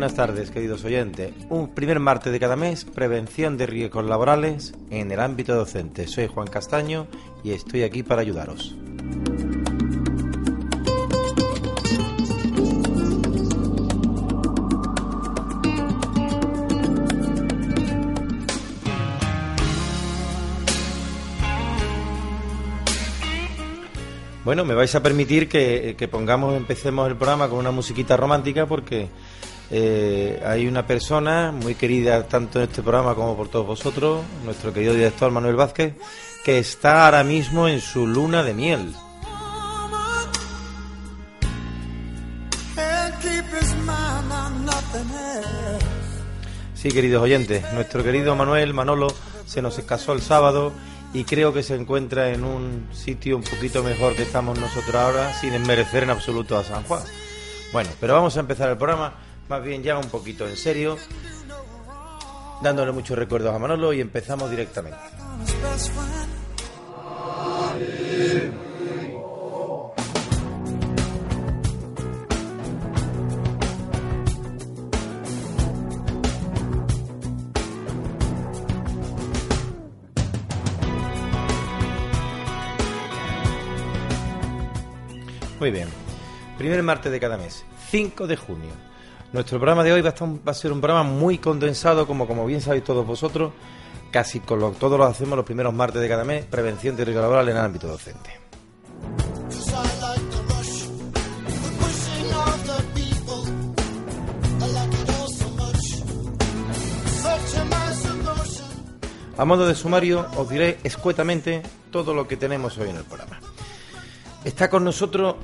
Buenas tardes, queridos oyentes. Un primer martes de cada mes, prevención de riesgos laborales en el ámbito docente. Soy Juan Castaño y estoy aquí para ayudaros. Bueno, me vais a permitir que, pongamos, empecemos el programa con una musiquita romántica porque eh, hay una persona muy querida tanto en este programa como por todos vosotros, nuestro querido director Manuel Vázquez, que está ahora mismo en su luna de miel. Sí, queridos oyentes, nuestro querido Manuel Manolo se nos casó el sábado y creo que se encuentra en un sitio un poquito mejor que estamos nosotros ahora, sin desmerecer en absoluto a San Juan. Bueno, pero vamos a empezar el programa más bien ya un poquito en serio, dándole muchos recuerdos a Manolo y empezamos directamente. Muy bien. Primer martes de cada mes, 5 de junio. Nuestro programa de hoy va a, ser un programa muy condensado, como, bien sabéis todos vosotros, casi con lo, todos lo hacemos los primeros martes de cada mes, prevención de riesgo laboral en el ámbito docente. A modo de sumario, os diré escuetamente todo lo que tenemos hoy en el programa. Está con nosotros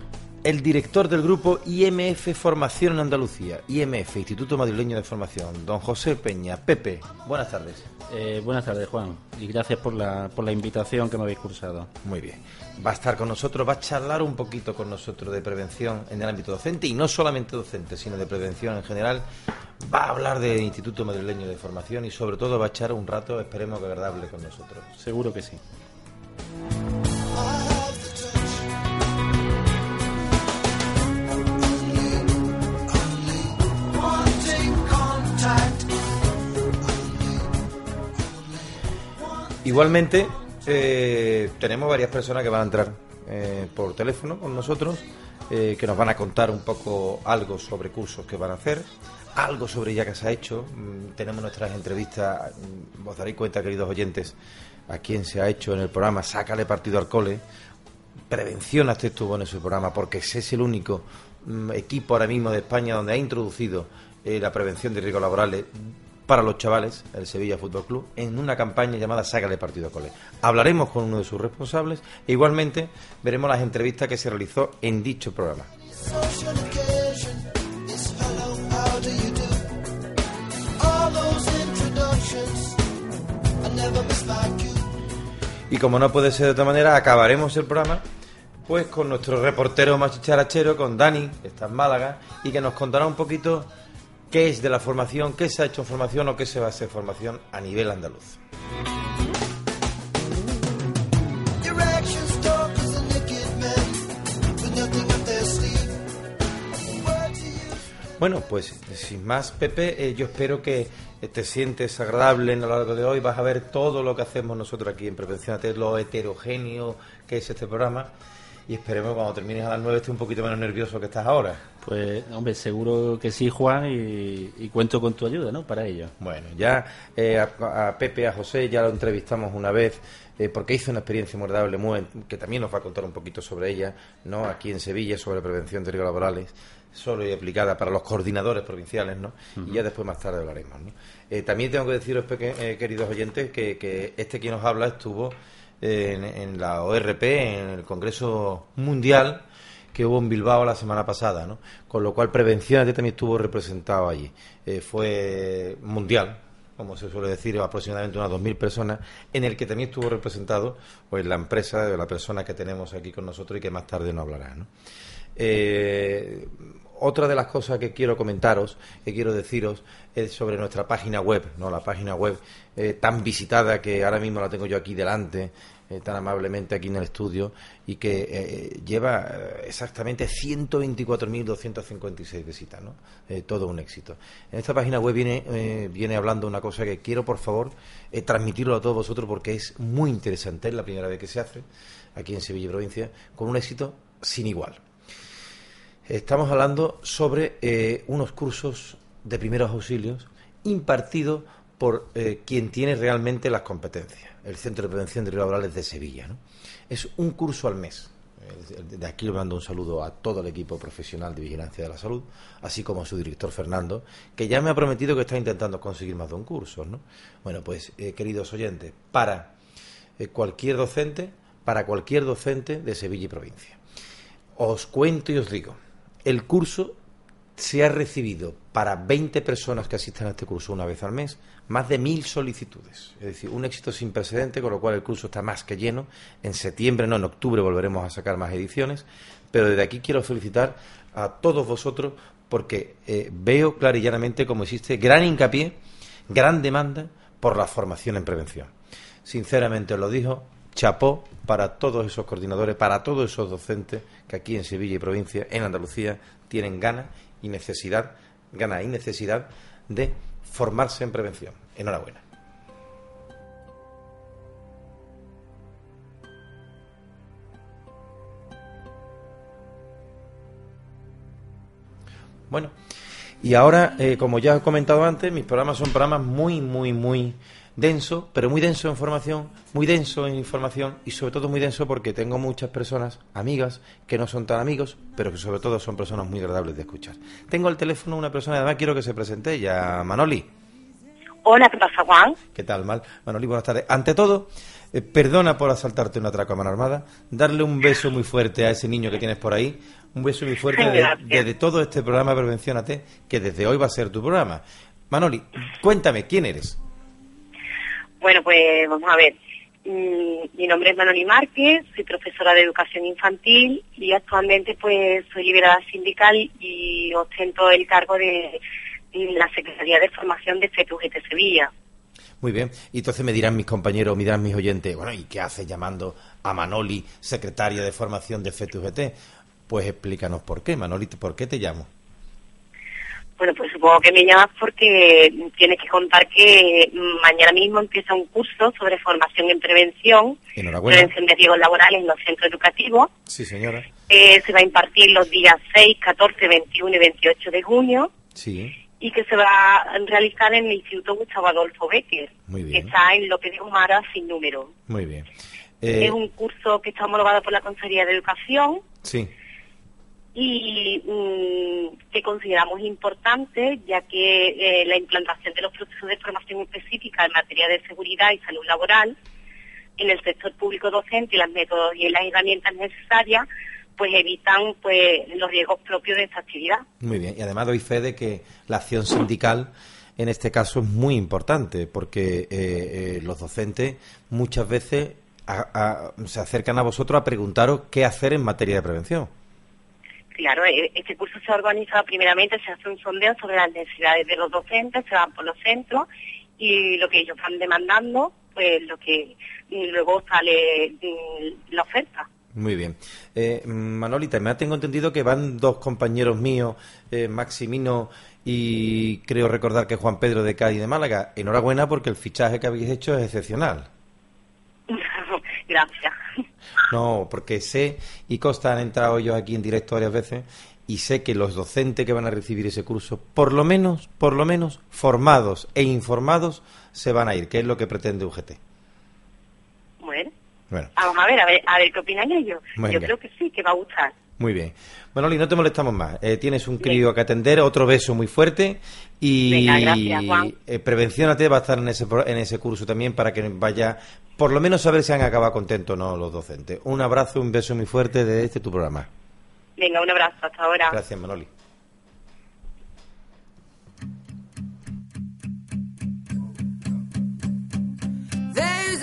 el director del grupo IMF Formación en Andalucía, IMF, Instituto Madrileño de Formación, don José Peña. Pepe, buenas tardes. Eh, buenas tardes, Juan, y gracias por la, por la invitación que me habéis cursado. Muy bien. Va a estar con nosotros, va a charlar un poquito con nosotros de prevención en el ámbito docente, y no solamente docente, sino de prevención en general. Va a hablar del Instituto Madrileño de Formación y sobre todo va a echar un rato, esperemos que agradable con nosotros. Seguro que sí. Igualmente, eh, tenemos varias personas que van a entrar eh, por teléfono con nosotros, eh, que nos van a contar un poco algo sobre cursos que van a hacer, algo sobre ya que se ha hecho. Mm, tenemos nuestras entrevistas, mm, os daréis cuenta, queridos oyentes, a quién se ha hecho en el programa Sácale partido al cole. Prevención hasta estuvo en ese programa, porque ese es el único mm, equipo ahora mismo de España donde ha introducido la prevención de riesgos laborales para los chavales, el Sevilla Fútbol Club, en una campaña llamada Sácale Partido a Cole. Hablaremos con uno de sus responsables e igualmente veremos las entrevistas que se realizó en dicho programa. Y como no puede ser de otra manera, acabaremos el programa pues con nuestro reportero más chicharachero, con Dani, que está en Málaga, y que nos contará un poquito qué es de la formación, qué se ha hecho en formación o qué se va a hacer formación a nivel andaluz. Bueno, pues sin más, Pepe, eh, yo espero que te sientes agradable en lo largo de hoy. Vas a ver todo lo que hacemos nosotros aquí en Prevención AT, lo heterogéneo que es este programa y esperemos cuando termines a las 9 estés un poquito menos nervioso que estás ahora. Pues, hombre, seguro que sí, Juan, y, cuento con tu ayuda, ¿no? Para ello. Bueno, ya eh, a, Pepe, a José, ya lo entrevistamos una vez, eh, porque hizo una experiencia muy que también nos va a contar un poquito sobre ella, ¿no? Aquí en Sevilla, sobre prevención de riesgos laborales. solo y aplicada para los coordinadores provinciales, ¿no? Y ya después más tarde hablaremos, ¿no? Eh, también tengo que deciros, eh, queridos oyentes, que, este que nos habla estuvo en, la ORP, en el Congreso Mundial que hubo en Bilbao la semana pasada, ¿no? Con lo cual Prevención también estuvo representado allí. Eh, fue mundial, como se suele decir, aproximadamente unas 2.000 personas, en el que también estuvo representado pues la empresa de la persona que tenemos aquí con nosotros y que más tarde nos hablará. ¿no? Eh, otra de las cosas que quiero comentaros, que quiero deciros, es sobre nuestra página web, ¿no? La página web eh, tan visitada que ahora mismo la tengo yo aquí delante, eh, tan amablemente aquí en el estudio, y que eh, lleva exactamente 124.256 visitas, ¿no? todo un éxito. En esta página web viene, viene hablando una cosa que quiero, por favor, transmitirlo a todos vosotros porque es muy interesante, es la primera vez que se hace aquí en Sevilla y provincia, con un éxito sin igual. Estamos hablando sobre eh, unos cursos de primeros auxilios impartidos por eh, quien tiene realmente las competencias, el Centro de Prevención de Riesgos Laborales de Sevilla. Es un curso al mes. De aquí le mando un saludo a todo el equipo profesional de vigilancia de la salud, así como a su director Fernando, que ya me ha prometido que está intentando conseguir más de un curso. ¿no? Bueno, pues, eh, queridos oyentes, para cualquier docente, para cualquier docente de Sevilla y provincia. Os cuento y os digo, el curso se ha recibido para 20 personas que asistan a este curso una vez al mes, más de mil solicitudes. Es decir, un éxito sin precedente, con lo cual el curso está más que lleno. En septiembre, no, en octubre volveremos a sacar más ediciones. Pero desde aquí quiero felicitar a todos vosotros porque eh, veo claro y llanamente cómo existe gran hincapié, gran demanda por la formación en prevención. Sinceramente os lo dijo, chapó para todos esos coordinadores, para todos esos docentes que aquí en Sevilla y provincia, en Andalucía, tienen ganas y necesidad, ganas y necesidad de formarse en prevención. Enhorabuena. Bueno, y ahora, eh, como ya he comentado antes, mis programas son programas muy, muy, muy denso, pero muy denso en formación, muy denso en información y sobre todo muy denso porque tengo muchas personas, amigas, que no son tan amigos, pero que sobre todo son personas muy agradables de escuchar. Tengo al teléfono una persona, además quiero que se presente ya, Manoli. Hola, ¿qué pasa, Juan? ¿Qué tal, Mal? Manoli, buenas tardes. Ante todo, eh, perdona por asaltarte una atraco a mano armada, darle un beso muy fuerte a ese niño que tienes por ahí, un beso muy fuerte desde todo este programa Prevención AT, que desde hoy va a ser tu programa. Manoli, cuéntame, ¿quién eres? Bueno, pues vamos a ver. Mm, mi nombre es Manoli Márquez, soy profesora de educación infantil y actualmente pues soy liberada sindical y ostento el cargo de, la Secretaría de Formación de FETUGT Sevilla. Muy bien, y entonces me dirán mis compañeros, me dirán mis oyentes, bueno, ¿y qué hace llamando a Manoli, secretaria de formación de FETUGT? Pues explícanos por qué, Manoli, ¿por qué te llamo? Bueno, pues supongo que me llamas porque tienes que contar que mañana mismo empieza un curso sobre formación en prevención, prevención de riesgos laborales en los centros educativos. Sí, señora. Eh, se va a impartir los días 6, 14, 21 y 28 de junio. Sí. Y que se va a realizar en el Instituto Gustavo Adolfo Becker, Muy bien. que está en López de Humara sin número. Muy bien. Es un curso que está homologado por la Consejería de Educación. Sí y mm, que consideramos importante, ya que eh, la implantación de los procesos de formación específica en materia de seguridad y salud laboral en el sector público docente y las métodos y las herramientas necesarias pues evitan pues los riesgos propios de esta actividad. Muy bien, y además doy fe de que la acción sindical en este caso es muy importante porque eh, eh, los docentes muchas veces se acercan a vosotros a preguntaros qué hacer en materia de prevención. Claro, e, este curso se ha organizado primeramente, se hace un sondeo sobre las necesidades de los docentes, se van por los centros y lo que ellos van demandando, pues lo que luego sale mm, la oferta. Muy bien. Eh, Manolita, me tengo entendido que van dos compañeros míos, eh, Maximino y creo recordar que Juan Pedro de Cádiz de Málaga. Enhorabuena porque el fichaje que habéis hecho es excepcional. Gracias. No, porque sé, y Costa han entrado yo aquí en directo varias veces, y sé que los docentes que van a recibir ese curso, por lo menos, por lo menos, formados e informados, se van a ir, que es lo que pretende UGT. Bueno. Vamos a ver, a ver, a ver qué opinan ellos. yo creo que sí, que va a gustar. Muy bien. Bueno, Oli, no te molestamos más. Eh, tienes un crío que atender, otro beso muy fuerte y Venga, gracias, Juan. eh, Prevenciónate va a estar en ese, pro- en ese curso también para que vaya, por lo menos saber si han acabado contentos o no los docentes. Un abrazo, un beso muy fuerte de este tu programa. Venga, un abrazo, hasta ahora. Gracias, Manoli. There's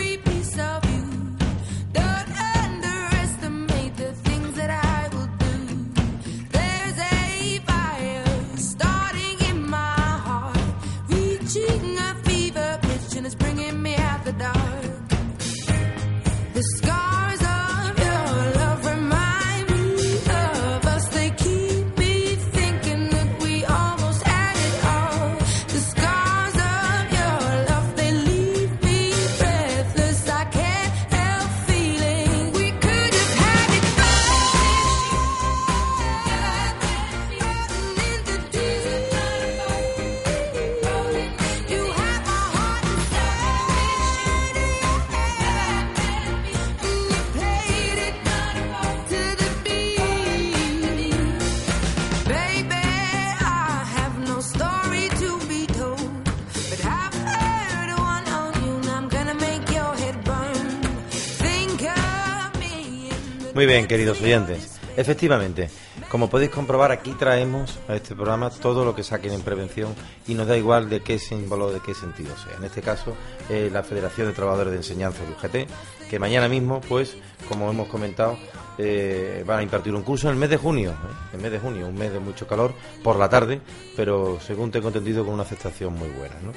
bien, queridos oyentes. Efectivamente, como podéis comprobar, aquí traemos a este programa todo lo que saquen en prevención y nos da igual de qué símbolo, de qué sentido sea. En este caso, eh, la Federación de Trabajadores de Enseñanza de UGT, que mañana mismo, pues, como hemos comentado, eh, van a impartir un curso en el mes de junio, ¿eh? el mes de junio, un mes de mucho calor por la tarde, pero según tengo entendido con una aceptación muy buena, ¿no?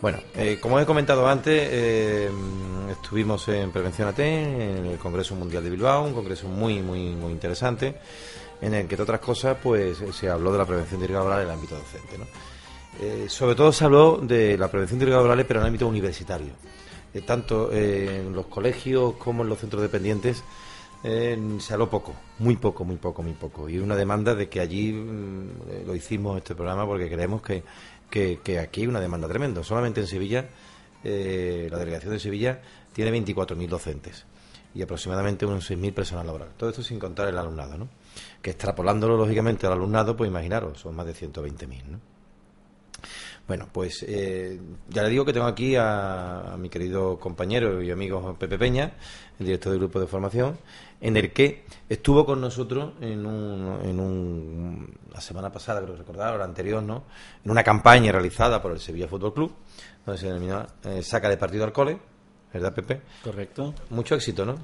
Bueno, eh, como he comentado antes, eh, estuvimos en Prevención AT, en el Congreso Mundial de Bilbao, un congreso muy, muy, muy interesante, en el que, entre otras cosas, pues se habló de la prevención de riesgos laborales en el ámbito docente. ¿no? Eh, sobre todo se habló de la prevención de riesgos laborales, pero en el ámbito universitario. Eh, tanto eh, en los colegios como en los centros dependientes se habló poco, muy poco, muy poco, muy poco. Y una demanda de que allí mm, lo hicimos este programa porque creemos que, que, aquí hay una demanda tremenda. Solamente en Sevilla, eh, la delegación de Sevilla tiene 24.000 docentes y aproximadamente unos 6.000 personas laborales. Todo esto sin contar el alumnado, ¿no? Que extrapolándolo lógicamente al alumnado, pues imaginaros, son más de 120.000, ¿no? Bueno, pues eh, ya le digo que tengo aquí a, a mi querido compañero y amigo Pepe Peña, el director del grupo de formación, en el que estuvo con nosotros en, un, en un, la semana pasada, creo que recordar, o la anterior, ¿no? En una campaña realizada por el Sevilla Fútbol Club, donde se denominó eh, Saca de partido al cole, ¿verdad, Pepe? Correcto. Mucho éxito, ¿no?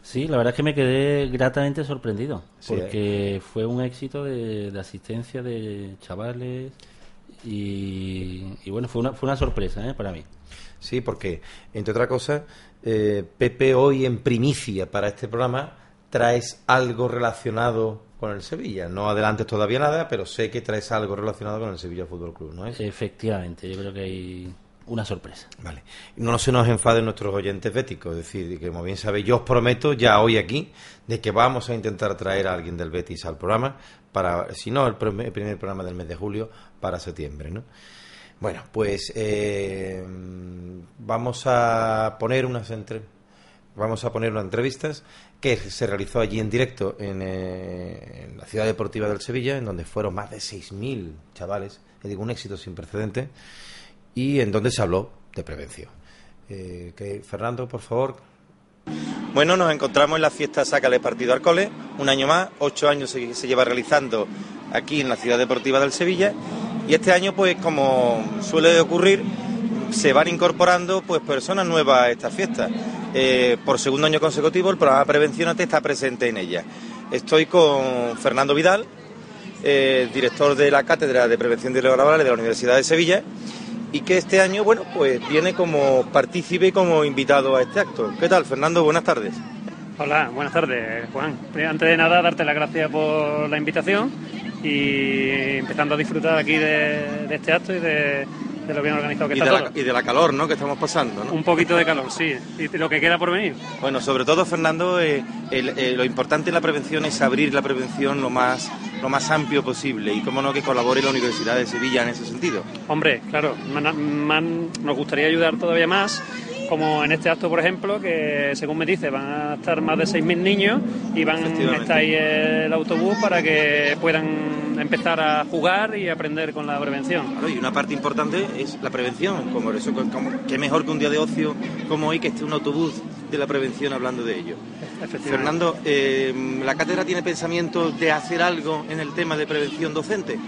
Sí, la verdad es que me quedé gratamente sorprendido, Sí, ¿eh? porque fue un éxito de, de asistencia de chavales y, y bueno, fue una, fue una sorpresa ¿eh? para mí. Sí, porque, entre otras cosas, eh, Pepe hoy en primicia para este programa traes algo relacionado con el Sevilla. No adelantes todavía nada, pero sé que traes algo relacionado con el Sevilla Fútbol Club, ¿no es? Efectivamente, yo creo que hay una sorpresa. Vale. No se nos enfaden nuestros oyentes béticos, es decir, que como bien sabéis, yo os prometo ya hoy aquí de que vamos a intentar traer a alguien del Betis al programa para, si no, el, prim- el primer programa del mes de julio para septiembre, ¿no? Bueno, pues eh, vamos a poner unas entre, vamos a poner unas entrevistas que se realizó allí en directo en, eh, en la ciudad deportiva del Sevilla, en donde fueron más de 6.000 chavales, es digo, un éxito sin precedentes, y en donde se habló de prevención. Eh, que, Fernando, por favor. Bueno, nos encontramos en la fiesta Sácale Partido al Cole, un año más, ocho años se, se lleva realizando aquí en la ciudad deportiva del Sevilla, y este año, pues como suele ocurrir, se van incorporando pues personas nuevas a esta fiesta. Eh, por segundo año consecutivo, el programa Prevencionate está presente en ella. Estoy con Fernando Vidal, eh, director de la Cátedra de Prevención de Riesgos Laborales de la Universidad de Sevilla, y que este año, bueno, pues viene como partícipe y como invitado a este acto. ¿Qué tal, Fernando? Buenas tardes. Hola, buenas tardes, Juan. Antes de nada, darte las gracias por la invitación y empezando a disfrutar aquí de, de este acto y de, de lo bien organizado que Y está de, todo. la, y de la calor, ¿no? Que estamos pasando, ¿no? Un poquito de calor, sí. Y lo que queda por venir. Bueno, sobre todo, Fernando, eh, el- eh, lo importante en la prevención es abrir la prevención lo más, lo más amplio posible y, cómo no, que colabore la Universidad de Sevilla en ese sentido. Hombre, claro, nos gustaría ayudar todavía más, como en este acto, por ejemplo, que según me dice van a estar más de 6.000 niños y van a estar ahí el autobús para que puedan empezar a jugar y aprender con la prevención. Claro, y una parte importante es la prevención, como eso, como, qué mejor que un día de ocio como hoy que esté un autobús de la prevención hablando de ello. Fernando, eh, ¿la cátedra tiene pensamiento de hacer algo en el tema de prevención docente?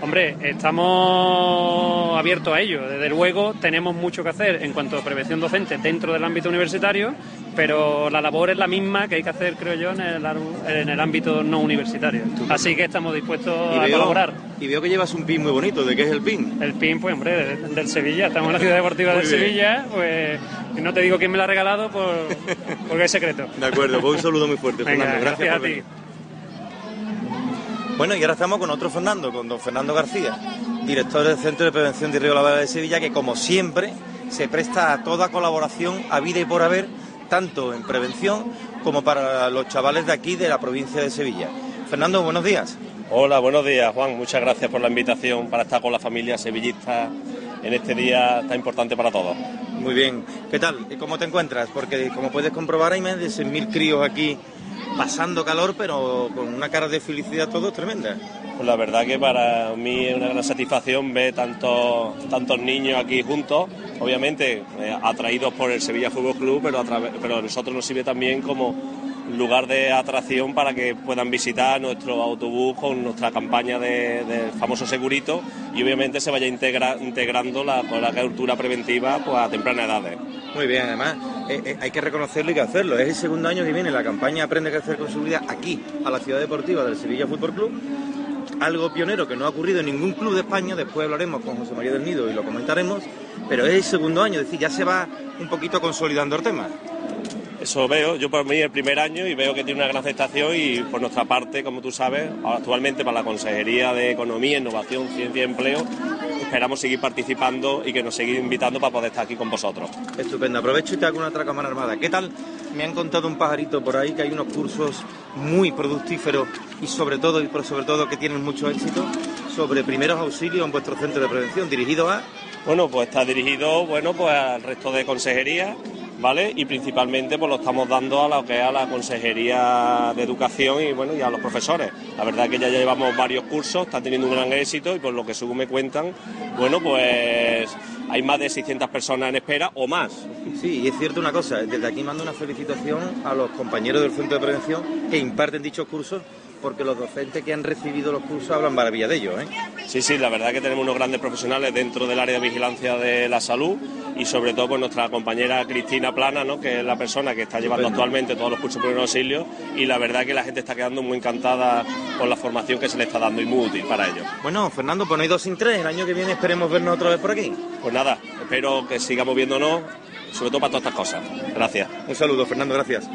Hombre, estamos abiertos a ello. Desde luego tenemos mucho que hacer en cuanto a prevención docente dentro del ámbito universitario, pero la labor es la misma que hay que hacer, creo yo, en el, en el ámbito no universitario. Así que estamos dispuestos Y a veo, colaborar. y veo que llevas un pin muy bonito, ¿de qué es el pin? El PIN, pues hombre, de- del Sevilla. Estamos en la ciudad deportiva del bien. Sevilla, pues no te digo quién me lo ha regalado por, porque es secreto. De acuerdo, pues un saludo muy fuerte, Venga, Fernando. gracias, a por ti. venir. Bueno, y ahora estamos con otro Fernando, con don Fernando García, director del Centro de Prevención de Río Lavada de Sevilla, que como siempre se presta a toda colaboración a vida y por haber, tanto en prevención como para los chavales de aquí, de la provincia de Sevilla. Fernando, buenos días. Hola, buenos días, Juan. Muchas gracias por la invitación para estar con la familia sevillista en este día tan importante para todos. Muy bien. ¿Qué tal? ¿Y ¿Cómo te encuentras? Porque como puedes comprobar hay más de 6.000 críos aquí pasando calor, pero con una cara de felicidad todos tremenda. Pues la verdad que para mí es una gran satisfacción ver tantos, tantos niños aquí juntos, obviamente eh, atraídos por el Sevilla Fútbol Club, pero, a través- pero a nosotros nos sirve también como lugar de atracción para que puedan visitar nuestro autobús con nuestra campaña de- del famoso segurito y obviamente se vaya integra- integrando la, con la cultura preventiva pues, a tempranas edades. Muy bien, además eh, eh, hay que reconocerlo y que hacerlo. Es el segundo año que viene la campaña Aprende a crecer con su vida aquí, a la ciudad deportiva del Sevilla Fútbol Club. Algo pionero que no ha ocurrido en ningún club de España. Después hablaremos con José María del Nido y lo comentaremos. Pero es el segundo año, es decir, ya se va un poquito consolidando el tema. Eso veo, yo por mí el primer año y veo que tiene una gran aceptación y por nuestra parte, como tú sabes, actualmente para la Consejería de Economía, Innovación, Ciencia y Empleo, esperamos seguir participando y que nos seguir invitando para poder estar aquí con vosotros. Estupendo. Aprovecho y te hago una otra cámara armada. ¿Qué tal? Me han contado un pajarito por ahí que hay unos cursos muy productíferos y sobre todo, y por sobre todo que tienen mucho éxito sobre primeros auxilios en vuestro centro de prevención dirigido a Bueno, pues está dirigido bueno, pues al resto de consejerías, ¿vale? Y principalmente pues lo estamos dando a lo que es a la Consejería de Educación y bueno, y a los profesores. La verdad que ya llevamos varios cursos, está teniendo un gran éxito y por lo que según me cuentan, bueno, pues hay más de 600 personas en espera o más. Sí, y es cierto una cosa, desde aquí mando una felicitación a los compañeros del Centro de Prevención que imparten dichos cursos, porque los docentes que han recibido los cursos hablan maravilla de ellos. ¿eh? Sí, sí, la verdad que tenemos unos grandes profesionales dentro del área de vigilancia de la salud y sobre todo pues nuestra compañera Cristina Plana, ¿no? que es la persona que está llevando actualmente todos los cursos de primeros auxilios y la verdad que la gente está quedando muy encantada con la formación que se le está dando y muy útil para ellos. Bueno, Fernando, pues no hay dos sin tres. El año que viene esperemos vernos otra vez por aquí. Pues nada, espero que sigamos viéndonos, sobre todo para todas estas cosas. Gracias. Un saludo, Fernando, gracias.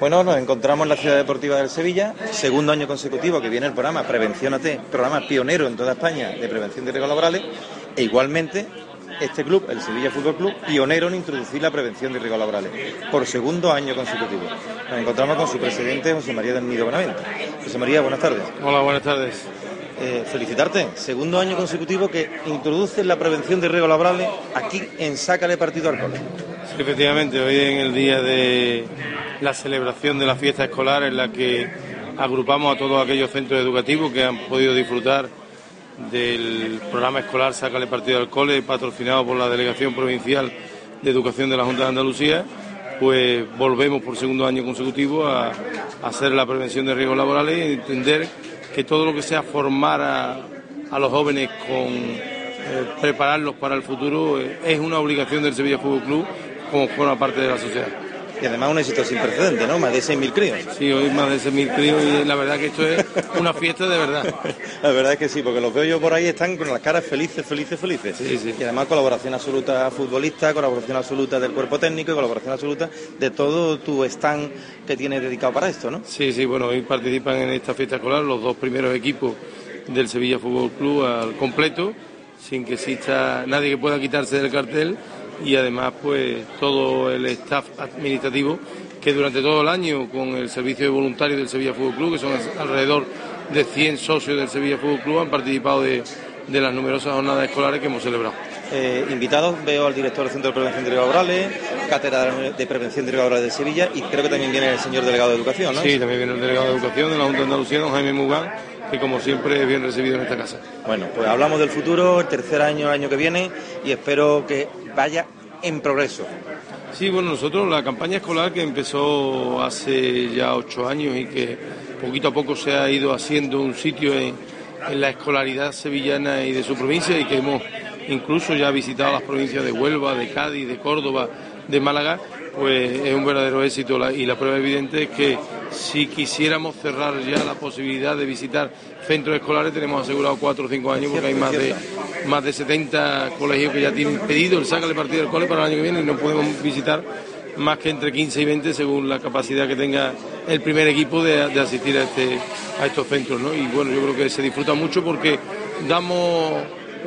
Bueno, nos encontramos en la ciudad deportiva del Sevilla, segundo año consecutivo que viene el programa Prevenciónate, programa pionero en toda España de prevención de riesgos laborales, e igualmente este club, el Sevilla Fútbol Club, pionero en introducir la prevención de riesgos laborales, por segundo año consecutivo. Nos encontramos con su presidente, José María del Nido Benavente. José María, buenas tardes. Hola, buenas tardes. Eh, felicitarte, segundo año consecutivo que introduces la prevención de riesgos laborales aquí en Sácale Partido al Cole. Efectivamente, hoy en el día de la celebración de la fiesta escolar en la que agrupamos a todos aquellos centros educativos que han podido disfrutar del programa escolar Sácale Partido al Cole, patrocinado por la Delegación Provincial de Educación de la Junta de Andalucía, pues volvemos por segundo año consecutivo a, hacer la prevención de riesgos laborales y entender que todo lo que sea formar a, a los jóvenes con eh, prepararlos para el futuro eh, es una obligación del Sevilla Fútbol Club como forma parte de la sociedad. Y además un éxito sin precedentes, ¿no? Más de 6.000 críos. Sí, hoy más de 6.000 críos y la verdad que esto es una fiesta de verdad. La verdad es que sí, porque los veo yo por ahí, están con las caras felices, felices, felices. Sí, sí. Y además colaboración absoluta futbolista, colaboración absoluta del cuerpo técnico y colaboración absoluta de todo tu stand que tienes dedicado para esto, ¿no? Sí, sí, bueno, hoy participan en esta fiesta escolar los dos primeros equipos del Sevilla Fútbol Club al completo, sin que exista nadie que pueda quitarse del cartel y además pues todo el staff administrativo que durante todo el año con el servicio de voluntarios del Sevilla Fútbol Club, que son alrededor de 100 socios del Sevilla Fútbol Club, han participado de, de las numerosas jornadas escolares que hemos celebrado. Eh, invitados veo al director del Centro de Prevención de Riesgos Laborales, cátedra de Prevención de Riesgos Laborales de Sevilla y creo que también viene el señor delegado de Educación, ¿no? Sí, también viene el delegado de Educación de la Junta de Andalucía, don Jaime Mugán, que como siempre es bien recibido en esta casa. Bueno, pues hablamos del futuro, el tercer año, el año que viene y espero que vaya en progreso. Sí, bueno, nosotros la campaña escolar que empezó hace ya ocho años y que poquito a poco se ha ido haciendo un sitio en, la escolaridad sevillana y de su provincia y que hemos incluso ya visitado las provincias de Huelva, de Cádiz, de Córdoba, de Málaga, pues es un verdadero éxito y la prueba evidente es que si quisiéramos cerrar ya la posibilidad de visitar centros escolares tenemos asegurado cuatro o cinco años porque hay más de más de 70 colegios que ya tienen pedido el sácale partido del cole para el año que viene y no podemos visitar más que entre 15 y 20 según la capacidad que tenga el primer equipo de, de asistir a, este, a estos centros. ¿no? Y bueno, yo creo que se disfruta mucho porque damos,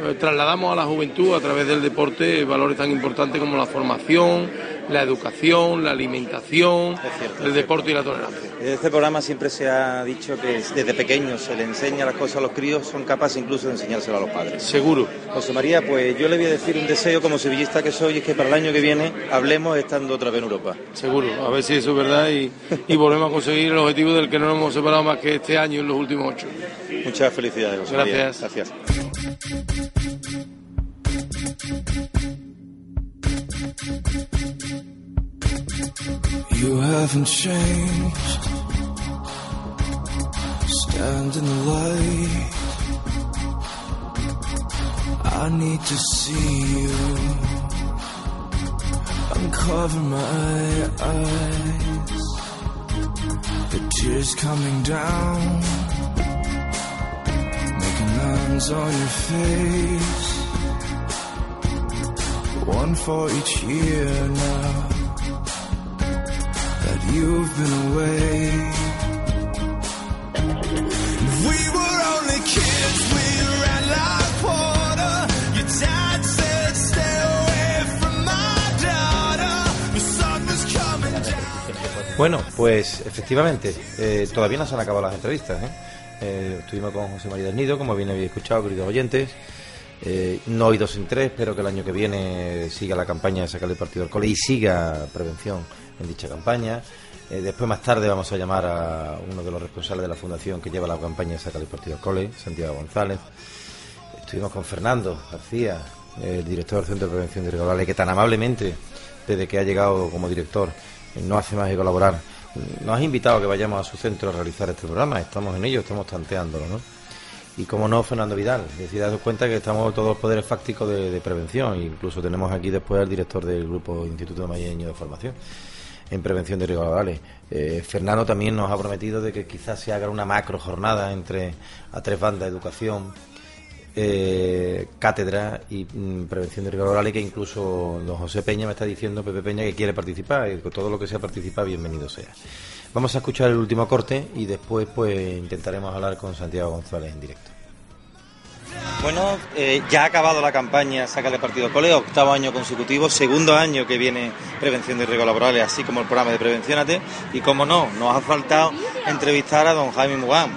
eh, trasladamos a la juventud a través del deporte valores tan importantes como la formación, la educación, la alimentación, el deporte y la tolerancia. Desde este programa siempre se ha dicho que desde pequeños se le enseña las cosas a los críos, son capaces incluso de enseñárselo a los padres. Seguro. José María, pues yo le voy a decir un deseo como sevillista que soy, es que para el año que viene hablemos estando otra vez en Europa. Seguro, a ver si eso es verdad y, y volvemos a conseguir el objetivo del que no nos hemos separado más que este año en los últimos ocho. Muchas felicidades, José María. Gracias. You haven't changed. Stand in the light. I need to see you. Uncover my eyes. The tears coming down. Making lines on your face. One for each year now that you've been away. Bueno, pues efectivamente, eh, todavía no se han acabado las entrevistas. ¿eh? Eh, estuvimos con José María del Nido, como bien habéis escuchado, queridos oyentes. Eh, no hoy dos sin tres, espero que el año que viene siga la campaña de sacar el partido al cole y siga prevención en dicha campaña. Eh, después, más tarde, vamos a llamar a uno de los responsables de la fundación que lleva la campaña de sacar el partido al cole, Santiago González. Estuvimos con Fernando García, el director del Centro de Prevención de Laborales, que tan amablemente, desde que ha llegado como director, no hace más que colaborar. Nos ha invitado a que vayamos a su centro a realizar este programa. Estamos en ello, estamos tanteándolo, ¿no? Y como no, Fernando Vidal, es decir, cuenta que estamos todos los poderes fácticos de, prevención. Incluso tenemos aquí después al director del grupo Instituto Mayeño de Formación en prevención de riesgos laborales. Eh, Fernando también nos ha prometido de que quizás se haga una macro jornada entre a tres bandas, educación, eh, cátedra y mm, prevención de riesgos laborales, que incluso don José Peña me está diciendo, Pepe Peña, que quiere participar, y todo lo que sea participar, bienvenido sea. Vamos a escuchar el último corte y después pues intentaremos hablar con Santiago González en directo. Bueno, eh, ya ha acabado la campaña Sácale Partido Cole, octavo año consecutivo, segundo año que viene Prevención de Riesgos Laborales, así como el programa de Prevenciónate. Y como no, nos ha faltado entrevistar a don Jaime Mugán,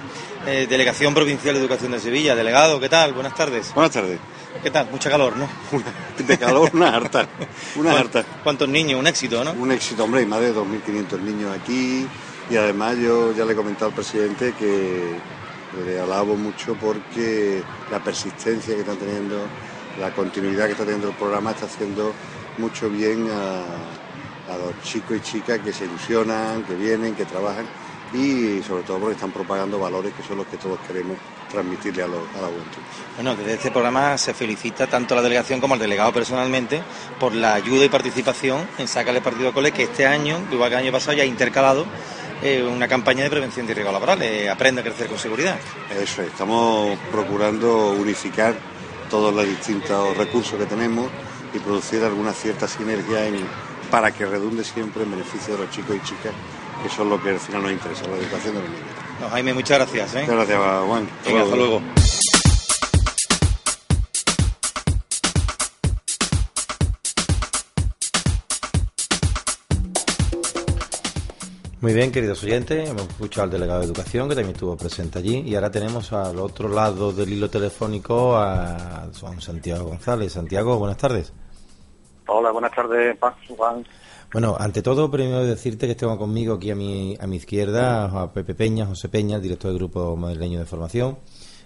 eh, Delegación Provincial de Educación de Sevilla. Delegado, ¿qué tal? Buenas tardes. Buenas tardes. ¿Qué tal? Mucha calor, ¿no? De calor, una harta. Una ¿Cuán- harta. ¿Cuántos niños? Un éxito, ¿no? Un éxito, hombre, y más de 2.500 niños aquí. Y además yo ya le he comentado al presidente que le alabo mucho porque la persistencia que están teniendo, la continuidad que está teniendo el programa está haciendo mucho bien a, los chicos y chicas que se ilusionan, que vienen, que trabajan y sobre todo porque están propagando valores que son los que todos queremos transmitirle a, la juventud. Bueno, desde este programa se felicita tanto la delegación como al delegado personalmente por la ayuda y participación en Sácale Partido Cole, que este año, igual que el año pasado, ya ha intercalado eh, una campaña de prevención de riesgos laborales. aprende a crecer con seguridad. Eso, es, estamos procurando unificar todos los distintos recursos que tenemos y producir alguna cierta sinergia en- para que redunde siempre en beneficio de los chicos y chicas que eso es lo que al final nos interesa, la educación de los niños. No, Jaime, muchas gracias. ¿eh? Muchas gracias, Juan. Venga, hasta luego. Muy bien, queridos oyentes, hemos escuchado al delegado de Educación, que también estuvo presente allí, y ahora tenemos al otro lado del hilo telefónico a Juan Santiago González. Santiago, buenas tardes. Hola, buenas tardes, Juan. Bueno, ante todo, primero decirte que tengo conmigo aquí a mi, a mi izquierda a Pepe Peña, José Peña, el director del Grupo Madrileño de Formación,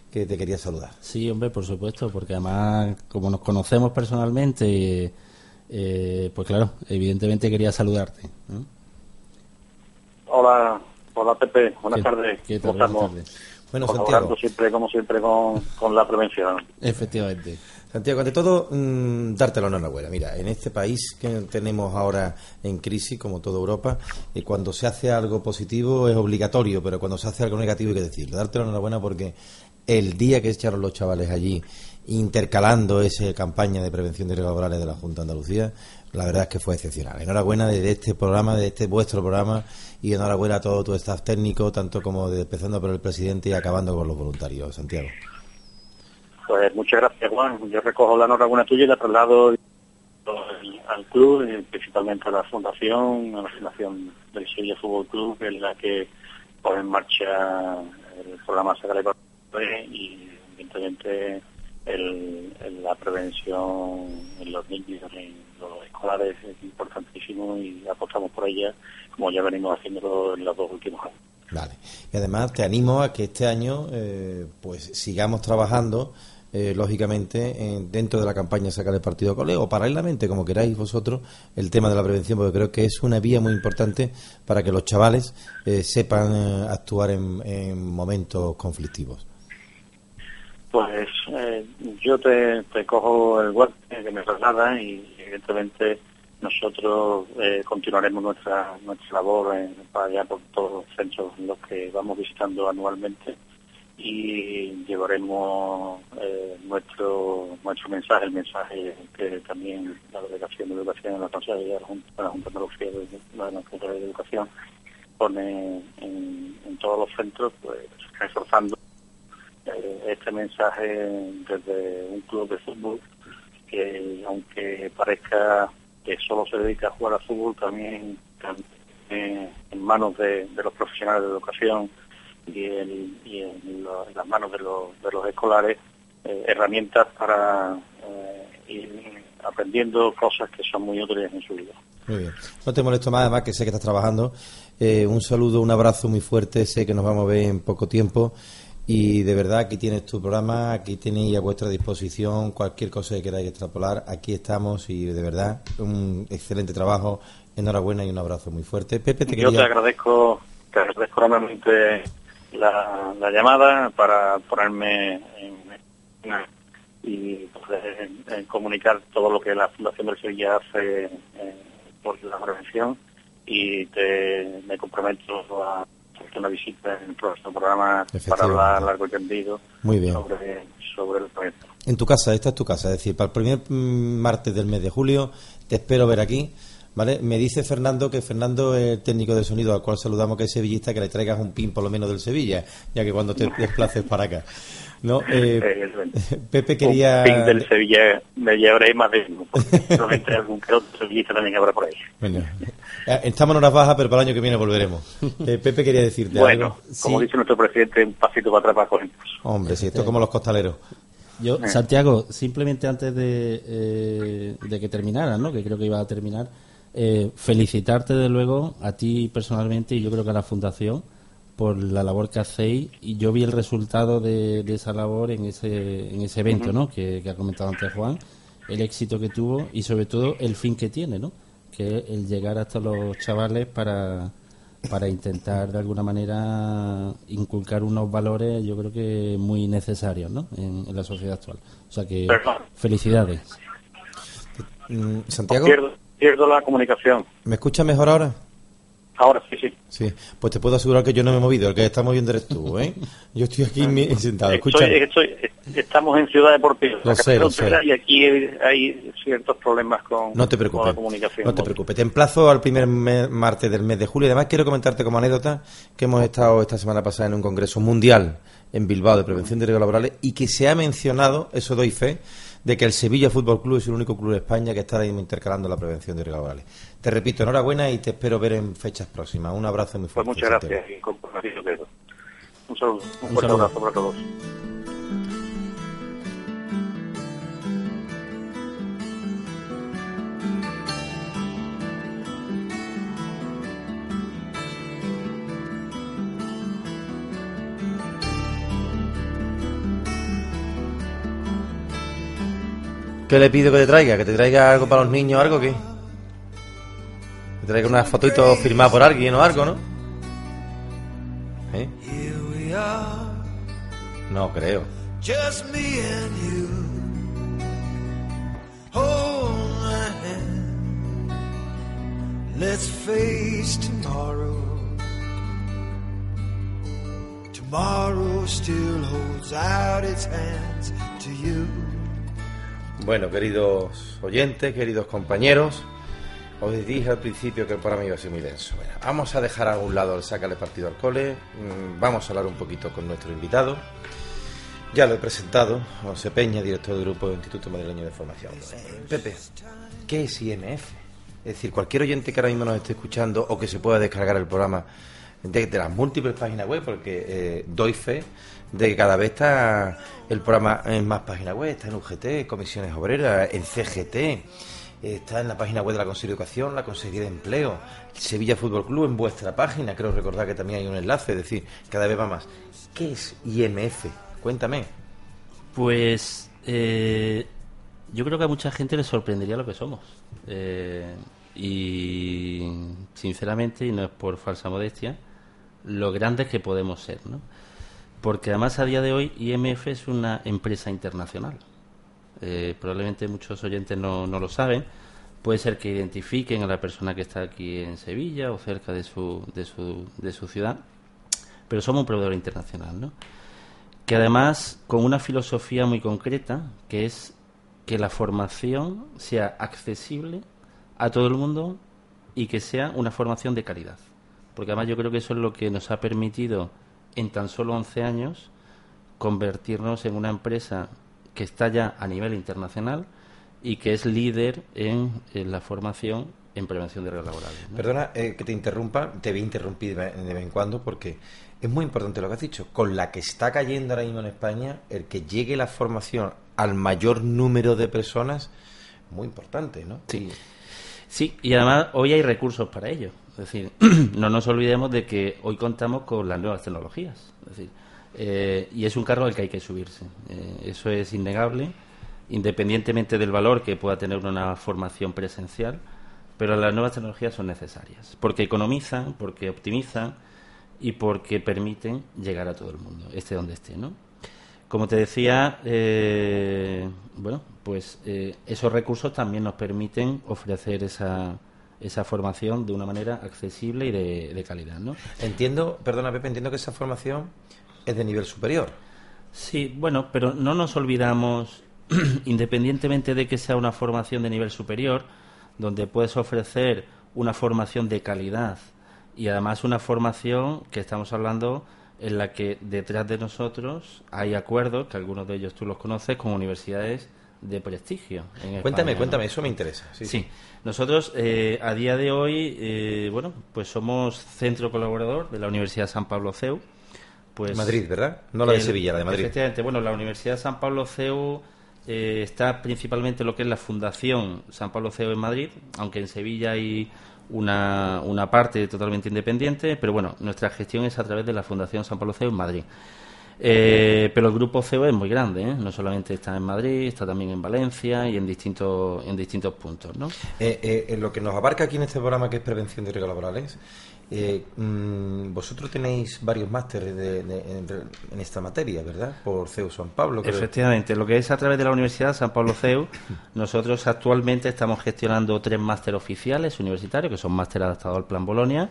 que te quería saludar. Sí, hombre, por supuesto, porque además, como nos conocemos personalmente, eh, pues claro, evidentemente quería saludarte. ¿no? Hola, hola Pepe, buenas ¿Qué- tardes. qué tal? ¿Cómo Buenas tardes. Bueno, Santiago. siempre, como siempre, con, con la prevención. Efectivamente. Santiago, ante todo, mm, darte la enhorabuena. Mira, en este país que tenemos ahora en crisis, como toda Europa, y cuando se hace algo positivo es obligatorio, pero cuando se hace algo negativo hay que decirlo. Darte la enhorabuena porque el día que echaron los chavales allí, intercalando esa campaña de prevención de riesgos laborales de la Junta de Andalucía, la verdad es que fue excepcional. Enhorabuena de este programa, de este vuestro programa, y enhorabuena a todo tu staff técnico, tanto como de, empezando por el presidente y acabando con los voluntarios, Santiago. Pues muchas gracias, Juan. Yo recojo la enhorabuena tuya y la traslado al- club, eh, principalmente a la fundación, a la fundación del Sevilla Fútbol Club, es la que pone en marcha el programa Sagrada y evidentemente el- la prevención en los niños, en los escolares es importantísimo y apostamos por ella como ya venimos haciéndolo en los dos últimos años. Vale. Y además te animo a que este año eh, pues sigamos trabajando eh, lógicamente en- dentro de la campaña sacar el partido cole o paralelamente como queráis vosotros el tema de la prevención porque creo que es una vía muy importante para que los chavales eh, sepan eh, actuar en, en momentos conflictivos. Pues eh, yo te, cojo el guante que me traslada y evidentemente nosotros eh, continuaremos nuestra nuestra labor en- para allá por todos los centros en los que vamos visitando anualmente y llevaremos eh, nuestro nuestro mensaje, el mensaje que también la Delegación de Educación la Consejería de la Junta, de Andalucía de, la Consejería de Educación pone en, en todos los centros, pues reforzando este mensaje desde un club de fútbol que aunque parezca que solo se dedica a jugar al fútbol también, en manos de, los profesionales de educación y, en, y en, lo- en las manos de los, de los escolares eh, herramientas para eh, ir aprendiendo cosas que son muy útiles en su vida. Muy bien. No te molesto más, además que sé que estás trabajando. Eh, un saludo, un abrazo muy fuerte. Sé que nos vamos a ver en poco tiempo. Y de verdad, aquí tienes tu programa, aquí tenéis a vuestra disposición cualquier cosa que queráis extrapolar. Aquí estamos y de verdad, un excelente trabajo. Enhorabuena y un abrazo muy fuerte. Pepe, te Yo te agradezco, te agradezco enormemente la, la llamada para ponerme en, en- y poder eh, comunicar todo lo que la Fundación del Sevilla hace eh, por la prevención y te, me comprometo a una visita en próximo programa para hablar largo y tendido Muy bien. sobre, sobre el proyecto. En tu casa, esta es tu casa. Es decir, para el primer mm, martes del mes de julio te espero ver aquí. ¿Vale? Me dice Fernando que Fernando es el técnico de sonido al cual saludamos que es sevillista, que le traigas un pin por lo menos del Sevilla, ya que cuando te desplaces para acá. ¿No? Eh, Pepe quería... Un pin del Sevilla me llevaré más de uno, seguramente algún que otro sevillista también habrá por ahí. Bueno, eh, estamos en horas bajas, pero para el año que viene volveremos. Eh, Pepe quería decirte Bueno, algo. como Sí. dice nuestro presidente, un pasito para atrás para coger. Hombre, sí, esto es como los costaleros. Yo. Santiago, simplemente antes de, eh, de que terminara, ¿no? que creo que iba a terminar, eh, felicitarte de luego a ti personalmente y yo creo que a la Fundación por la labor que hacéis y yo vi el resultado de, de esa labor en ese, en ese evento. ¿no? que, que ha comentado antes Juan, el éxito que tuvo y sobre todo el fin que tiene, ¿no? que es el llegar hasta los chavales para, para intentar de alguna manera inculcar unos valores yo creo que muy necesarios ¿no? en, en la sociedad actual. O sea que felicidades. Mm, Santiago, Pierdo, la comunicación. ¿me escuchas mejor ahora? Ahora sí, sí. Sí, pues te puedo asegurar que yo no me he movido, el que está moviendo eres tú, ¿eh? Yo estoy aquí sentado, escucha. Estamos en Ciudad Deportiva, Lo sé, lo sé. y aquí hay, ciertos problemas con, No te con la preocupes, comunicación. no te preocupes. Te emplazo al primer me- martes del mes de julio. Además, quiero comentarte como anécdota que hemos estado esta semana pasada en un congreso mundial en Bilbao de prevención de riesgos laborales y que se ha mencionado, eso doy fe, de que el Sevilla Fútbol Club es el único club de España que está mismo intercalando la prevención de riesgos. Te repito, enhorabuena y te espero ver en fechas próximas. Un abrazo muy Pues fuerte. muchas Santiago. gracias y. Un saludo, un, Un fuerte saludo. abrazo para todos. ¿Qué le pido que te traiga? ¿Que te traiga algo para los niños o algo? ¿Qué? ¿Que traiga unas fotitos firmadas por alguien o algo, no? ¿Eh? No creo. Let's face tomorrow. Tomorrow still holds out its hands to you. Bueno, queridos oyentes, queridos compañeros, os dije al principio que el programa iba a ser muy denso. Bueno, vamos a dejar a un lado el sácale partido al cole, mm, vamos a hablar un poquito con nuestro invitado. Ya lo he presentado, José Peña, director del Grupo Instituto Madrileño de Formación. Eh, Pepe, ¿qué es IMF? Es decir, cualquier oyente que ahora mismo nos esté escuchando o que se pueda descargar el programa de, de las múltiples páginas web, porque eh, doy fe de que cada vez está el programa en más páginas web, está en UGT, Comisiones Obreras, en CGT, está en la página web de la Consejería de Educación, la Consejería de Empleo, Sevilla Fútbol Club en vuestra página, creo recordar que también hay un enlace, es decir, cada vez va más. ¿Qué es IMF? Cuéntame. Pues eh, yo creo que a mucha gente le sorprendería lo que somos. Eh, y sinceramente, y no es por falsa modestia, lo grandes que podemos ser, ¿no? Porque además a día de hoy IMF es una empresa internacional. Eh, probablemente muchos oyentes no, no lo saben. Puede ser que identifiquen a la persona que está aquí en Sevilla o cerca de su, de su, de su ciudad, pero somos un proveedor internacional, ¿no? que además con una filosofía muy concreta, que es que la formación sea accesible a todo el mundo y que sea una formación de calidad. Porque además yo creo que eso es lo que nos ha permitido en tan solo 11 años convertirnos en una empresa que está ya a nivel internacional y que es líder en, en la formación en prevención de riesgos laborales. ¿no? Perdona eh, que te interrumpa, te voy a interrumpir de vez de vez en cuando porque es muy importante lo que has dicho. Con la que está cayendo ahora mismo en España, el que llegue la formación al mayor número de personas, muy importante, ¿no? Sí. Sí, y además hoy hay recursos para ello. Es decir, no nos olvidemos de que hoy contamos con las nuevas tecnologías. Es decir, eh, y es un carro al que hay que subirse. Eh, eso es innegable, independientemente del valor que pueda tener una formación presencial, pero las nuevas tecnologías son necesarias, porque economizan, porque optimizan y porque permiten llegar a todo el mundo, esté donde esté, ¿no? Como te decía, eh, bueno, pues eh, esos recursos también nos permiten ofrecer esa, esa formación de una manera accesible y de, de calidad, ¿no? Entiendo, perdona Pepe, entiendo que esa formación es de nivel superior. Sí, bueno, pero no nos olvidamos, independientemente de que sea una formación de nivel superior, donde puedes ofrecer una formación de calidad y además una formación que estamos hablando en la que detrás de nosotros hay acuerdos, que algunos de ellos tú los conoces, con universidades de prestigio. en Cuéntame, España, ¿no? cuéntame, eso me interesa. Sí, Sí, nosotros eh, a día de hoy, eh, bueno, pues somos centro colaborador de la Universidad San Pablo CEU. Pues Madrid, ¿verdad? No la de el- Sevilla, la de Madrid. Efectivamente, bueno, la Universidad San Pablo CEU eh, está principalmente lo que es la Fundación San Pablo CEU en Madrid, aunque en Sevilla hay una, una parte totalmente independiente, pero bueno, nuestra gestión es a través de la Fundación San Pablo CEU en Madrid. Eh, pero el grupo CEU es muy grande, ¿eh? no solamente está en Madrid, está también en Valencia y en distintos, en distintos puntos, ¿no? Eh, eh, en lo que nos abarca aquí en este programa, que es prevención de riesgos laborales, eh, mm, vosotros tenéis varios másteres de- de- en, en esta materia, ¿verdad? Por CEU San Pablo. creo. Efectivamente, lo que es a través de la Universidad San Pablo CEU, nosotros actualmente estamos gestionando tres máster oficiales universitarios, que son máster adaptados al Plan Bolonia,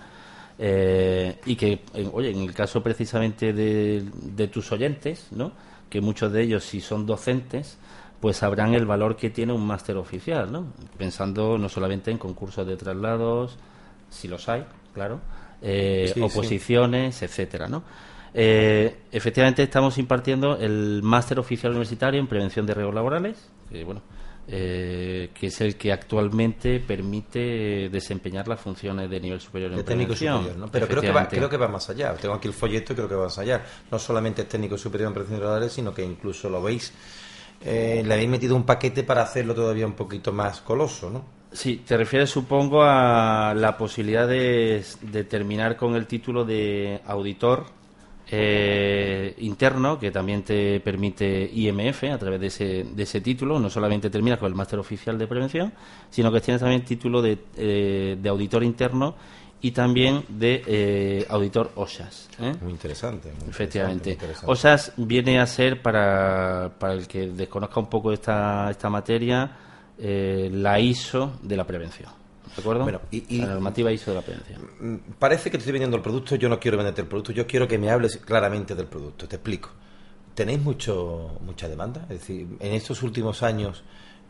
Eh, y que, en- oye, en el caso precisamente de, de tus oyentes, ¿no? que muchos de ellos, si son docentes, pues sabrán el valor que tiene un máster oficial, ¿no? pensando no solamente en concursos de traslados, si los hay, claro, eh, Sí, sí. oposiciones, etcétera, ¿no? Eh, efectivamente estamos impartiendo el máster oficial universitario en prevención de riesgos laborales, que bueno, eh, que es el que actualmente permite desempeñar las funciones de nivel superior en de técnico superior, ¿no? Pero creo que, va, creo que va más allá. Tengo aquí el folleto y creo que va más allá. No solamente es técnico superior en prevención de sino que incluso lo veis, eh, le habéis metido un paquete para hacerlo todavía un poquito más coloso, ¿no? Sí, te refieres, supongo, a la posibilidad de, de terminar con el título de auditor eh, interno, que también te permite IMF a través de ese, de ese título. No solamente terminas con el máster oficial de prevención, sino que tienes también título de, eh, de auditor interno y también de eh, auditor OSHAS. ¿eh? Muy interesante. muy Efectivamente. interesante, muy interesante. OSAS viene a ser, para, para el que desconozca un poco esta, esta materia, eh, la ISO de la prevención. ¿De acuerdo? Bueno, y- y- la normativa ISO de la prevención. Mm, Parece que te estoy vendiendo el producto, yo no quiero venderte el producto, yo quiero que me hables claramente del producto. Te explico. ¿Tenéis mucho mucha demanda? Es decir, en estos últimos años,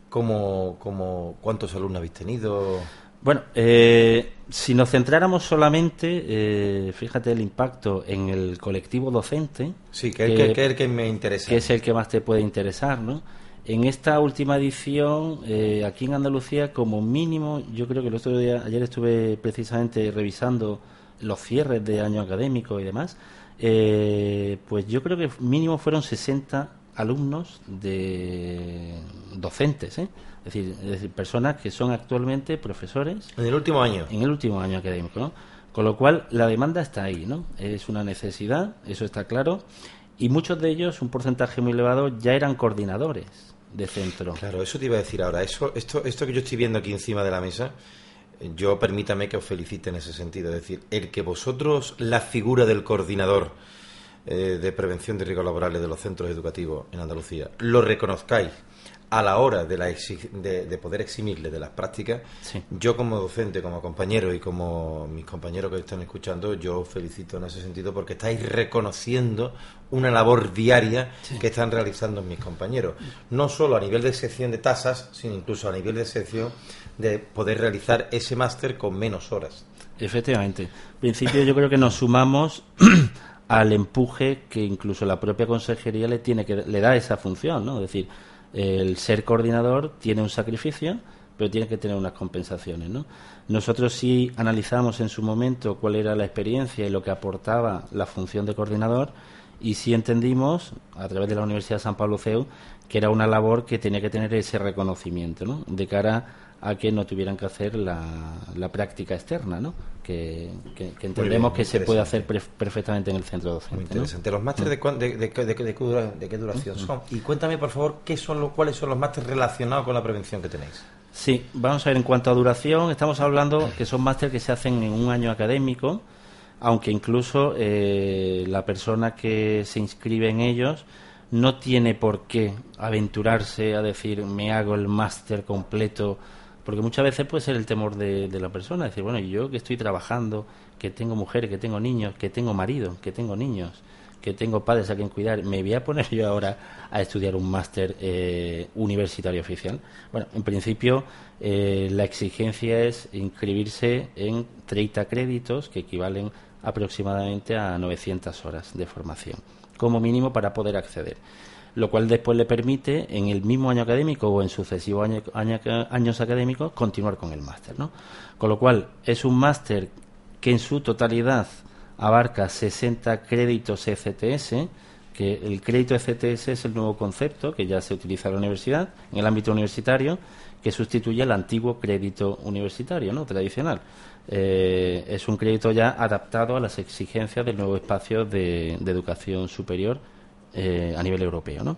¿cómo, cómo, ¿cuántos alumnos habéis tenido? Bueno, eh, si nos centráramos solamente, eh, fíjate el impacto en el colectivo docente. Sí, que, es- que- que es el que me interesa. que es el que más te puede interesar, ¿no? En esta última edición, eh, aquí en Andalucía, como mínimo, yo creo que el otro día, ayer estuve precisamente revisando los cierres de año académico y demás, eh, pues yo creo que mínimo fueron 60 alumnos de docentes, ¿eh? es, decir, es decir, personas que son actualmente profesores En el último año. en el último año académico, ¿no? Con lo cual, la demanda está ahí, ¿no? Es una necesidad, eso está claro, y muchos de ellos, un porcentaje muy elevado, ya eran coordinadores de centro. Claro, eso te iba a decir ahora. Eso, esto, esto que yo estoy viendo aquí encima de la mesa, yo permítame que os felicite en ese sentido. Es decir, el que vosotros, la figura del coordinador eh, de prevención de riesgos laborales de los centros educativos en Andalucía, lo reconozcáis a la hora de, la de, de poder eximirle de las prácticas, Sí. yo como docente, como compañero y como mis compañeros que están escuchando, yo os felicito en ese sentido porque estáis reconociendo una labor diaria que están realizando mis compañeros. No solo a nivel de sección de tasas, sino incluso a nivel de sección de poder realizar ese máster con menos horas. Efectivamente. En principio, yo creo que nos sumamos al empuje que incluso la propia consejería le tiene que le da esa función, ¿no? Es decir, el ser coordinador tiene un sacrificio, pero tiene que tener unas compensaciones, ¿no? Nosotros sí analizamos en su momento cuál era la experiencia y lo que aportaba la función de coordinador y sí entendimos a través de la Universidad de San Pablo CEU que era una labor que tenía que tener ese reconocimiento, ¿no? De cara a que no tuvieran que hacer la, la práctica externa, ¿no? Que, que- que entendemos que se puede hacer pre- perfectamente en el centro docente. Muy ¿no? interesante. ¿Los másteres de, de, de, de- qué dura- de qué duración son? Y cuéntame, por favor, qué son los, cuáles son los másteres relacionados con la prevención que tenéis. Sí, vamos a ver, en cuanto a duración, estamos hablando que son másteres que se hacen en un año académico, aunque incluso eh, la persona que se inscribe en ellos no tiene por qué aventurarse a decir me hago el máster completo, porque muchas veces puede ser el temor de, de la persona, decir, bueno, yo que estoy trabajando, que tengo mujeres, que tengo niños, que tengo marido, que tengo niños, que tengo padres a quien cuidar, me voy a poner yo ahora a estudiar un máster eh, universitario oficial. Bueno, en principio eh, la exigencia es inscribirse en 30 créditos que equivalen aproximadamente a 900 horas de formación, como mínimo para poder acceder. Lo cual después le permite, en el mismo año académico o en sucesivos año- año- años académicos, continuar con el máster. ¿no? Con lo cual, es un máster que en su totalidad abarca 60 créditos ECTS, que el crédito ECTS es el nuevo concepto que ya se utiliza en la universidad, en el ámbito universitario, que sustituye al antiguo crédito universitario, ¿no? tradicional. Eh, es un crédito ya adaptado a las exigencias del nuevo espacio de educación superior eh, a nivel europeo. ¿no?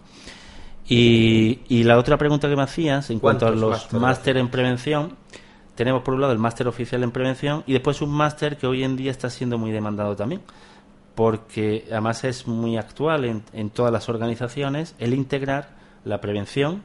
Y, y la otra pregunta que me hacías, en cuanto a ¿Cuántos los máster en prevención, tenemos por un lado el máster oficial en prevención y después un máster que hoy en día está siendo muy demandado también, porque además es muy actual en, en todas las organizaciones el integrar la prevención,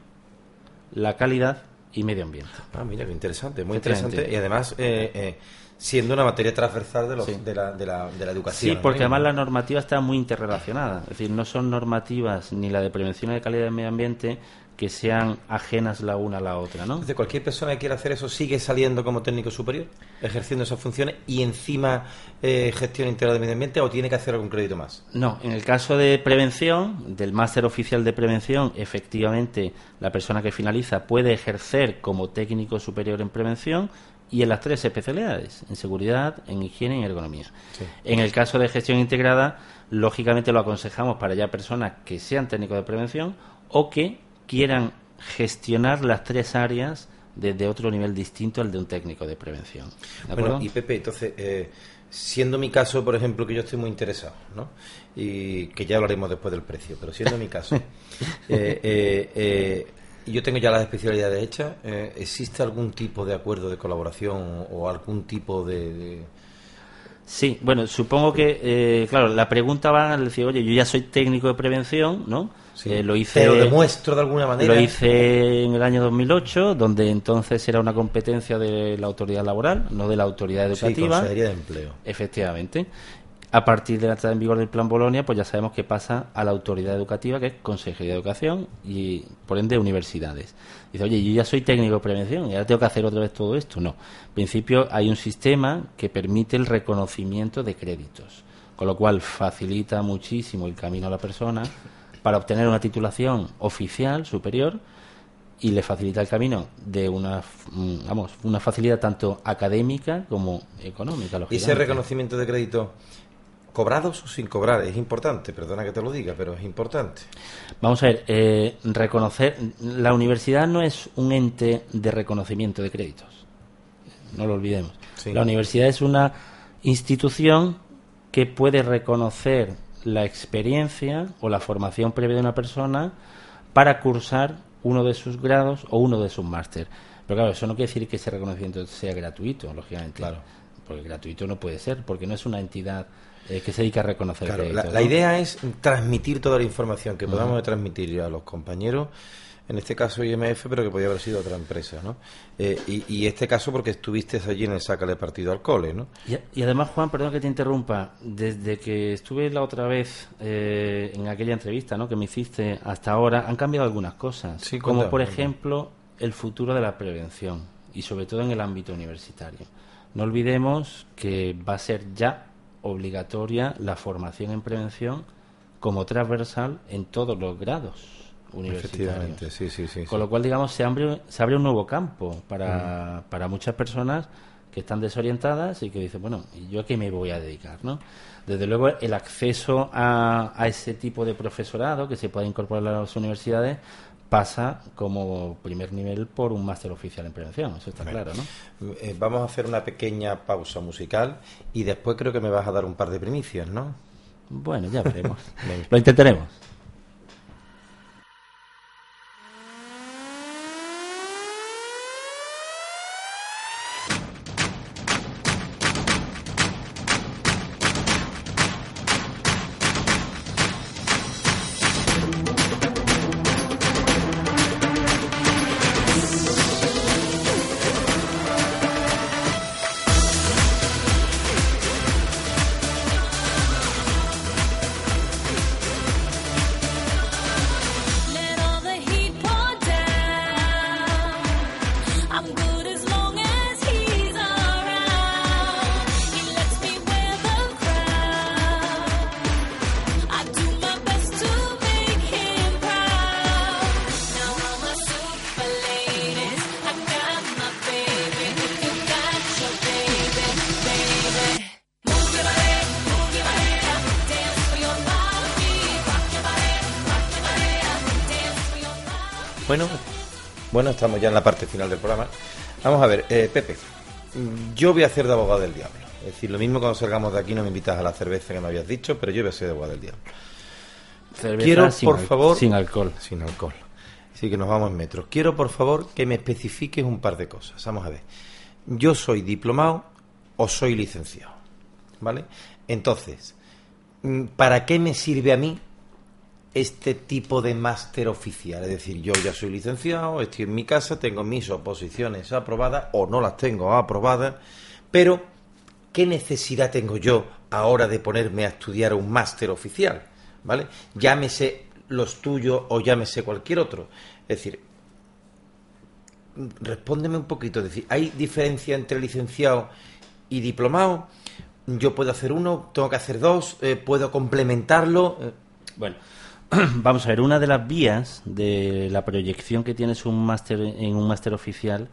la calidad y medio ambiente. Ah, mira, qué interesante, muy interesante. Y además, eh, eh, siendo una materia transversal de, los- Sí. de, la, de, la, de la educación. Sí, porque ¿no? además la normativa está muy interrelacionada. Es decir, no son normativas ni la de prevención de calidad del medio ambiente que sean ajenas la una a la otra, ¿no? Entonces, cualquier persona que quiera hacer eso sigue saliendo como técnico superior, ejerciendo esas funciones y encima eh, gestión integral del medio ambiente o tiene que hacer algún crédito más. No, en el caso de prevención, del máster oficial de prevención, efectivamente la persona que finaliza puede ejercer como técnico superior en prevención y en las tres especialidades, en seguridad, en higiene y en ergonomía. En el caso de gestión integrada, lógicamente lo aconsejamos para ya personas que sean técnicos de prevención o que quieran gestionar las tres áreas desde otro nivel distinto al de un técnico de prevención. ¿De Bueno, y Pepe, entonces, eh, siendo mi caso, por ejemplo, que yo estoy muy interesado, ¿no? Y que ya hablaremos después del precio, pero siendo mi caso, eh, eh, yo tengo ya las especialidades hechas, eh, ¿existe algún tipo de acuerdo de colaboración o algún tipo de... de- Sí, bueno, supongo que, eh, claro, la pregunta va al decir, oye, yo ya soy técnico de prevención, ¿no? Sí. Eh, lo hice. Te lo demuestro de alguna manera. Lo hice en el año 2008, donde entonces era una competencia de la autoridad laboral, no de la autoridad Sí, educativa. Consejería de Empleo. Efectivamente. A partir de la entrada en vigor del Plan Bolonia, pues ya sabemos que pasa a la autoridad educativa, que es Consejería de Educación y, por ende, universidades. Dice, oye, yo ya soy técnico de prevención y ahora tengo que hacer otra vez todo esto. No. En principio, hay un sistema que permite el reconocimiento de créditos, con lo cual facilita muchísimo el camino a la persona para obtener una titulación oficial superior y le facilita el camino de una, mm, vamos, una facilidad tanto académica como económica. ¿Y ese reconocimiento de crédito cobrados o sin cobrar? Es importante, perdona que te lo diga, pero es importante. Vamos a ver, eh, reconocer. La universidad no es un ente de reconocimiento de créditos. No lo olvidemos. Sí. La universidad es una institución que puede reconocer la experiencia o la formación previa de una persona para cursar uno de sus grados o uno de sus máster. Pero claro, eso no quiere decir que ese reconocimiento sea gratuito, lógicamente. Claro. Porque gratuito no puede ser, porque no es una entidad eh, que se dedica a reconocer Claro, la, idea es transmitir toda la información que podamos Ujú. transmitir a los compañeros, en este caso IMF, pero que podía haber sido otra empresa, ¿no? Eh, y, y este caso porque estuviste allí en el Sácale Partido al Cole, ¿no? Y, y además, Juan, perdón que te interrumpa, desde que estuve la otra vez eh, en aquella entrevista ¿no? que me hiciste hasta ahora, han cambiado algunas cosas, Sí, como por ejemplo el futuro de la prevención y sobre todo en el ámbito universitario. No olvidemos que va a ser ya obligatoria la formación en prevención como transversal en todos los grados universitarios. Efectivamente, sí, sí, sí. Con lo cual, digamos, se abre, se abre un nuevo campo para, para muchas personas que están desorientadas y que dicen, bueno, ¿y yo a qué me voy a dedicar? ¿no? Desde luego, el acceso a, a ese tipo de profesorado que se pueda incorporar a las universidades pasa como primer nivel por un máster oficial en prevención, eso está claro, ¿no? Eh, vamos a hacer una pequeña pausa musical y después creo que me vas a dar un par de primicias, ¿no? Bueno, ya veremos. Lo intentaremos. Estamos ya en la parte final del programa. Vamos a ver, eh, Pepe, yo voy a hacer de abogado del diablo. Es decir, lo mismo cuando salgamos de aquí no me invitas a la cerveza que me habías dicho, pero yo voy a ser de abogado del diablo. Cerveza Quiero, sin por favor, Sin alcohol. Sin alcohol. Así que nos vamos en metro. Quiero, por favor, que me especifiques un par de cosas. Vamos a ver. Yo soy diplomado o soy licenciado. ¿Vale? Entonces, mm, ¿para qué me sirve a mí este tipo de máster oficial? Es decir, yo ya soy licenciado, estoy en mi casa, tengo mis oposiciones aprobadas o no las tengo aprobadas, pero ¿qué necesidad tengo yo ahora de ponerme a estudiar un máster oficial? ¿Vale? Llámese los tuyos o llámese cualquier otro. Es decir, respóndeme un poquito. Es decir, ¿hay diferencia entre licenciado y diplomado? ¿Yo puedo hacer uno? ¿Tengo que hacer dos? Eh, ¿Puedo complementarlo? Eh, Bueno, vamos a ver, una de las vías de la proyección que tienes un máster en un máster oficial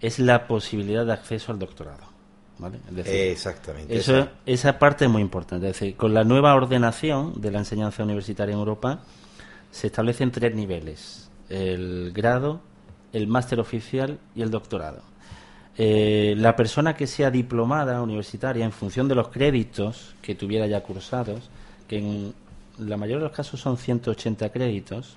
es la posibilidad de acceso al doctorado. ¿vale? Es decir, Exactamente. Eso, esa- esa parte es muy importante. Es decir, con la nueva ordenación de la enseñanza universitaria en Europa se establecen tres niveles: el grado, el máster oficial y el doctorado. Eh, la persona que sea diplomada universitaria, en función de los créditos que tuviera ya cursados, que en la mayoría de los casos son 180 créditos,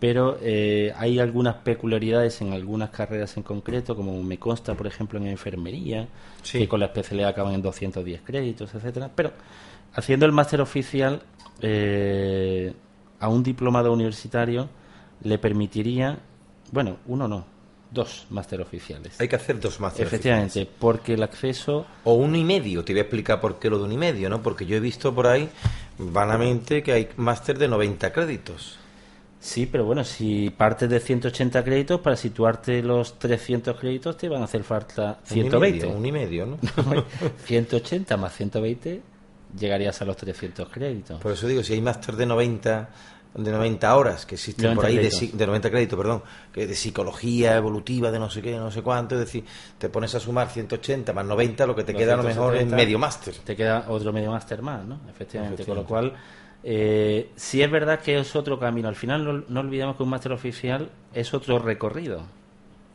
pero eh, hay algunas peculiaridades en algunas carreras en concreto, como me consta, por ejemplo, en enfermería, Sí. que con la especialidad acaban en 210 créditos, etcétera. Pero haciendo el máster oficial, eh, a un diplomado universitario le permitiría, bueno, uno no, dos máster oficiales. Hay que hacer dos másteres. Efectivamente, porque el acceso O uno y medio. Te voy a explicar por qué lo de uno y medio, ¿no? Porque yo he visto por ahí, vanamente, que hay máster de 90 créditos. Sí, pero bueno, si partes de 180 créditos, para situarte los 300 créditos te van a hacer falta Un y 120. medio, un y medio, ¿no? 180 más 120 llegarías a los 300 créditos. Por eso digo, si hay máster de 90 de 90 horas que existen 90 por ahí de, de 90 créditos, perdón, que de psicología evolutiva de no sé qué, no sé cuánto, es decir, te pones a sumar 180 más 90, lo que te queda a lo mejor es 170, medio máster. Te queda otro medio máster más, ¿no? Efectivamente. Con lo cual, eh, sí es verdad que es otro camino. Al final, no, no olvidemos que un máster oficial es otro recorrido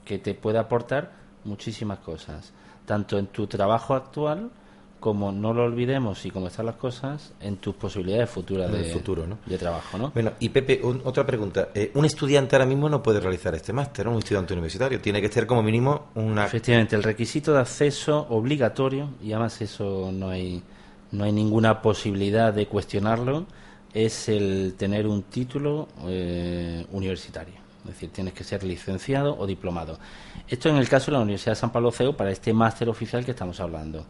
que te puede aportar muchísimas cosas, tanto en tu trabajo actual como no lo olvidemos y como están las cosas en tus posibilidades futuras de, futuro, ¿no? de trabajo, ¿no? Bueno, y Pepe, un- otra pregunta. Eh, un estudiante ahora mismo no puede realizar este máster, un estudiante universitario. Tiene que ser como mínimo una... Efectivamente, el requisito de acceso obligatorio, y además eso no hay, no hay ninguna posibilidad de cuestionarlo, es el tener un título eh, universitario. Es decir, tienes que ser licenciado o diplomado. Esto en el caso de la Universidad de San Pablo CEU para este máster oficial que estamos hablando.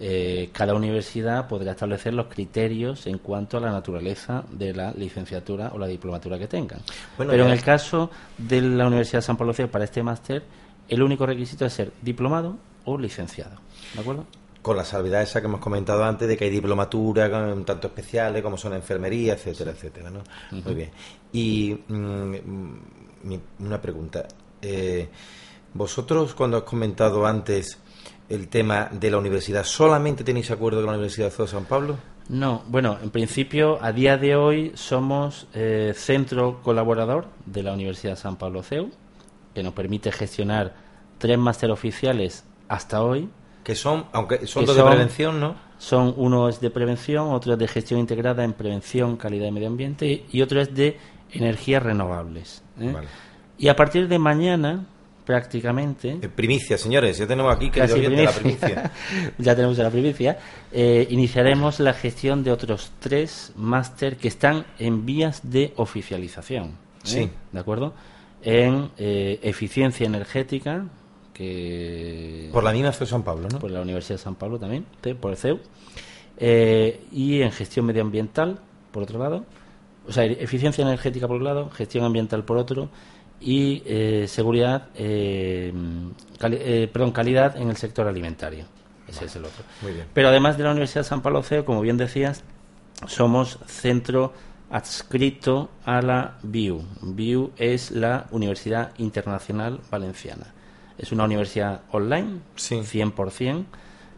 Eh, cada universidad podrá establecer los criterios en cuanto a la naturaleza de la licenciatura o la diplomatura que tengan. Bueno, Pero en el caso de la Universidad de San Pablo para este máster, el único requisito es ser diplomado o licenciado. ¿De acuerdo? Con la salvedad esa que hemos comentado antes de que hay diplomatura, tanto especiales como son enfermería, etcétera, etcétera, ¿no? Muy bien. Y mm, mm, mi- una pregunta. Eh, vosotros, cuando has comentado antes el tema de la universidad, ¿solamente tenéis acuerdo con la Universidad de San Pablo? No, bueno, en principio, a día de hoy somos eh, centro colaborador de la Universidad de San Pablo CEU, que nos permite gestionar tres máster oficiales hasta hoy. Que son, aunque son dos de prevención, ¿no? Son uno es de prevención, otro es de gestión integrada en prevención, calidad y medio ambiente y otro es de energías renovables. ¿eh? Vale. Y a partir de mañana, prácticamente, Eh, primicia, señores, ya tenemos aquí que oyente, la primicia. primicia. ya tenemos la primicia. Eh, iniciaremos la gestión de otros tres máster que están en vías de oficialización. ¿eh? Sí. ¿De acuerdo? En eh, eficiencia energética, que. Por la misma CEU San Pablo, ¿no? Por la Universidad de San Pablo también, ¿sí? por el CEU. Y en gestión medioambiental, por otro lado. O sea, eficiencia energética por un lado, gestión ambiental por otro. Y eh, seguridad, eh, cali- eh, perdón, calidad en el sector alimentario. Ese es el otro. Muy bien. Pero además de la Universidad de San Pablo CEU, como bien decías, somos centro adscrito a la BIU. BIU es la Universidad Internacional Valenciana. Es una universidad online, 100%,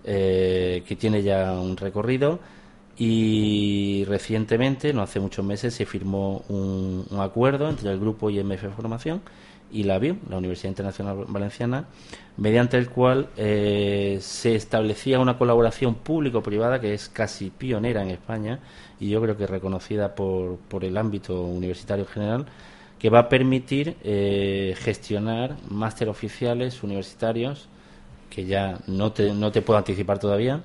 eh, que tiene ya un recorrido y recientemente, no hace muchos meses, se firmó un, acuerdo entre el grupo IMF Formación y la BIU, la Universidad Internacional Valenciana, mediante el cual eh, se establecía una colaboración público-privada que es casi pionera en España y yo creo que reconocida por, por el ámbito universitario en general, que va a permitir eh, gestionar máster oficiales universitarios, que ya no te, no te puedo anticipar todavía.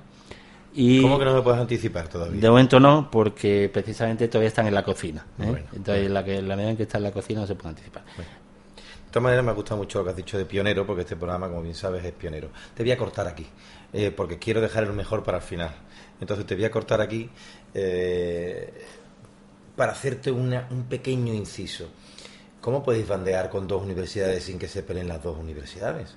Y ¿Cómo que no me puedes anticipar todavía? de momento no, porque precisamente todavía están en la cocina. ¿eh? Bueno, Entonces, la, que, la medida en que está en la cocina no se puede anticipar. todas maneras, me ha gustado mucho lo que has dicho de pionero, porque este programa, como bien sabes, es pionero. Te voy a cortar aquí, eh, porque quiero dejar el mejor para el final. Entonces te voy a cortar aquí eh, para hacerte una- un pequeño inciso. ¿Cómo podéis bandear con dos universidades sin que se peleen las dos universidades?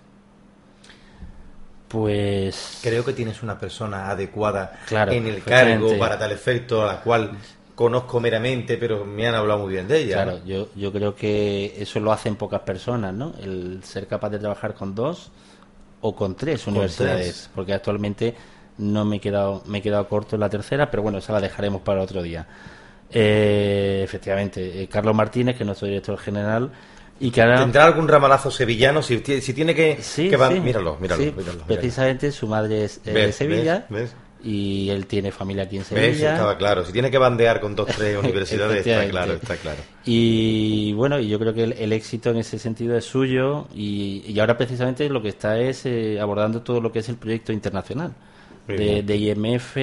Pues Creo que tienes una persona adecuada Claro, en el cargo para tal efecto, a la cual conozco meramente, pero me han hablado muy bien de ella. Claro, yo, yo creo que eso lo hacen pocas personas, ¿no? El ser capaz de trabajar con dos o con tres Con universidades, tres. porque actualmente no me he quedado me he quedado corto en la tercera, pero bueno, esa la dejaremos para otro día. Eh, efectivamente, eh, Carlos Martínez, que es nuestro director general, y que ahora ¿Tendrá algún ramalazo sevillano? Si, si tiene que... Sí, que va- sí. Míralo, míralo, Sí, míralo, míralo. precisamente su madre es eh, de. Sevilla ¿Ves? y él tiene familia aquí en. Sevilla. Estaba claro. Si tiene que bandear con dos tres universidades, está claro, está claro. Y bueno, y yo creo que el, el éxito en ese sentido es suyo y, y ahora precisamente lo que está es eh, abordando todo lo que es el proyecto internacional de IMF,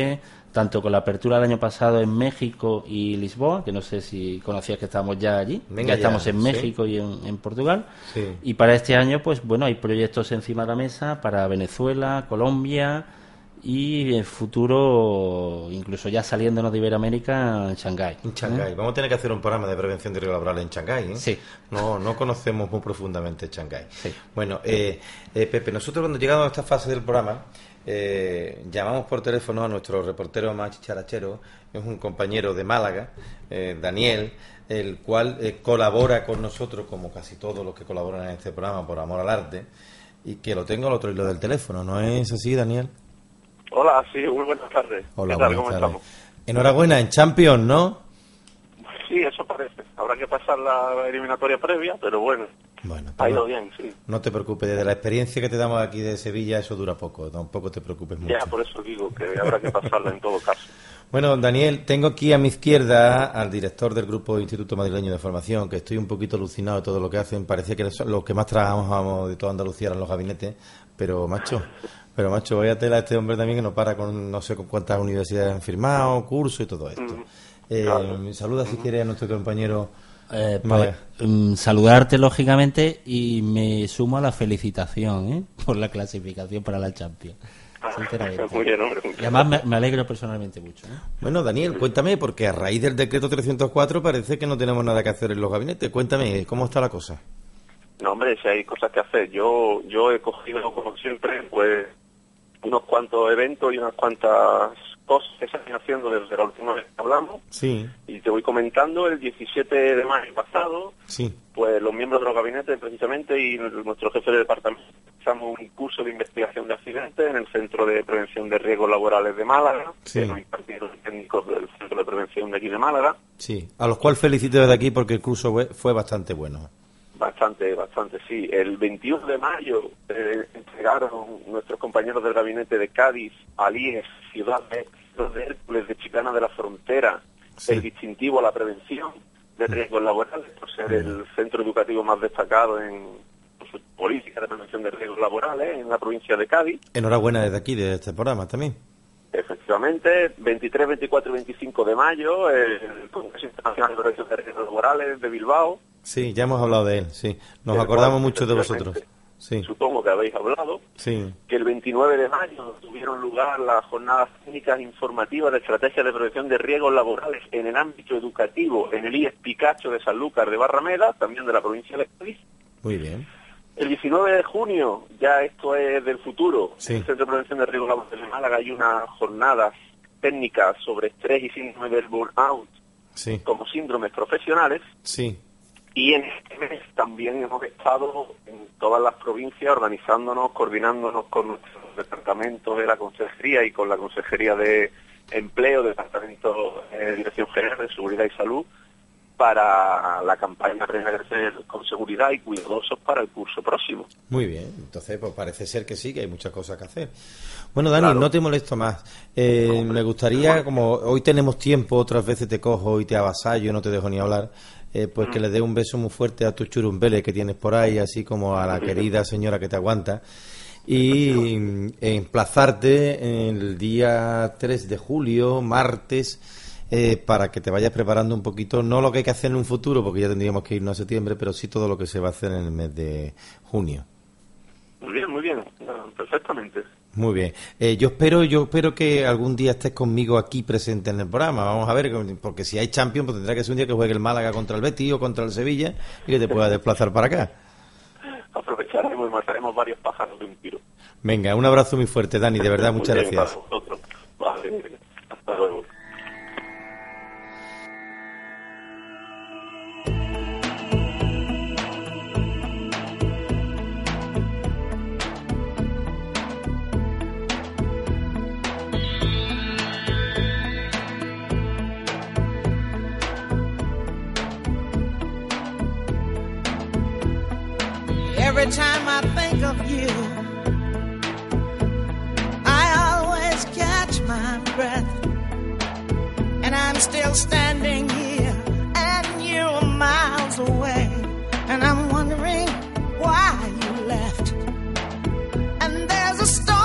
tanto con la apertura del año pasado en México y Lisboa, que no sé si conocías que estábamos ya allí, Venga ya estamos ya, en sí. México y en, en Portugal. Sí. Y para este año, pues bueno, hay proyectos encima de la mesa para Venezuela, Colombia y en futuro, incluso ya saliéndonos de Iberoamérica, en Shanghái. En Shanghái. Vamos a tener que hacer un programa de prevención de riesgo laboral en Shanghái. ¿eh? Sí. No, no conocemos muy profundamente Shanghái. Bueno, eh, eh, Pepe, nosotros cuando llegamos a esta fase del programa, eh, llamamos por teléfono a nuestro reportero más chicharachero, es un compañero de Málaga, eh, Daniel, el cual eh, colabora con nosotros, como casi todos los que colaboran en este programa, por amor al arte, y que lo tengo al otro hilo del teléfono. ¿No es así, Daniel? Hola, sí, muy buenas tardes. Hola, ¿Qué tal? buenas ¿Cómo tardes. estamos? Enhorabuena, en Champions, ¿no? Sí, eso parece. Habrá que pasar la eliminatoria previa, pero bueno, Bueno, ha ido pues bien, sí. No te preocupes, desde la experiencia que te damos aquí de Sevilla, eso dura poco, tampoco te preocupes mucho. Ya, por eso digo que habrá que pasarla en todo caso. Bueno, Daniel, tengo aquí a mi izquierda al director del Grupo Instituto Madrileño de Formación, que estoy un poquito alucinado de todo lo que hacen. Parecía que los que más trabajamos de toda Andalucía eran los gabinetes, pero macho, pero macho, vaya tela a este hombre también que no para con no sé con cuántas universidades han firmado, cursos y todo esto. Eh, Saluda si quieres a nuestro compañero. Eh, pues, mm, saludarte lógicamente y me sumo a la felicitación ¿eh? por la clasificación para la Champions. Sinceramente. Muy bien, hombre. muy Y además me, me alegro personalmente mucho. ¿eh? Bueno, Daniel, cuéntame, porque a raíz del decreto 304 parece que no tenemos nada que hacer en los gabinetes. Cuéntame, ¿cómo está la cosa? No, hombre, si hay cosas que hacer. Yo yo he cogido, como siempre, pues unos cuantos eventos y unas cuantas cosas que se están haciendo desde la última vez que hablamos. Sí, Y te voy comentando, el 17 de mayo pasado, sí. pues los miembros de los gabinetes precisamente y nuestro jefe de departamento empezamos un curso de investigación de accidentes en el Centro de Prevención de Riesgos Laborales de Málaga, Sí. que nos impartieron técnicos del Centro de Prevención de aquí de Málaga. Sí, a los cuales felicito desde aquí porque el curso fue bastante bueno. Bastante, bastante, sí. El 21 de mayo eh, entregaron nuestros compañeros del gabinete de Cádiz, Alíes, Ciudad de, de Hércules, de Chicana de la Frontera, el distintivo a la prevención de riesgos laborales, por ser el centro educativo más destacado en su política de prevención de riesgos laborales en la provincia de Cádiz. Enhorabuena desde aquí, de este programa también. Efectivamente, 23, 24 y 25 de mayo, el Congreso Internacional de Prevención de Riesgos Laborales de Bilbao, Sí, ya hemos hablado de él, sí. Nos acordamos mucho de vosotros. Sí, supongo que habéis hablado. sí. que el 29 de mayo tuvieron lugar las jornadas técnicas informativas de estrategia de prevención de riesgos laborales en el ámbito educativo en el IES Picacho de Sanlúcar de Barrameda, también de la provincia de Cádiz. Muy bien. El 19 de junio, ya esto es del futuro, Sí. en el Centro de Prevención de Riesgos Laborales de Málaga hay unas jornadas técnicas sobre estrés y síndrome del burnout Sí, como síndromes profesionales. sí. Y en este mes también hemos estado en todas las provincias organizándonos, coordinándonos con nuestros departamentos de la Consejería y con la Consejería de Empleo, Departamento de Dirección General de Seguridad y Salud, para la campaña crecer con seguridad y cuidadosos para el curso próximo. Muy bien. Entonces, pues parece ser que sí, que hay muchas cosas que hacer. Bueno, Dani, Claro. no te molesto más. Eh, me gustaría, como hoy tenemos tiempo, otras veces te cojo y te avasallo, no te dejo ni hablar, eh, pues que le dé un beso muy fuerte a tu churumbele que tienes por ahí, así como a la querida señora que te aguanta. Y mm, emplazarte el día 3 de julio, martes, eh, para que te vayas preparando un poquito, no lo que hay que hacer en un futuro, porque ya tendríamos que irnos a septiembre, pero sí todo lo que se va a hacer en el mes de junio. Muy bien, muy bien, Ah, perfectamente. Muy bien. Eh, yo espero, yo espero que algún día estés conmigo aquí presente en el programa. Vamos a ver, porque si hay Champions, pues tendrá que ser un día que juegue el Málaga contra el Betis o contra el Sevilla y que te pueda desplazar para acá. Aprovecharemos y mataremos varios pájaros de un tiro. Venga, un abrazo muy fuerte, Dani, de verdad, muchas gracias. Vale, Every time I think of you, I always catch my breath. And I'm still standing here, and you're miles away. And I'm wondering why you left. And there's a storm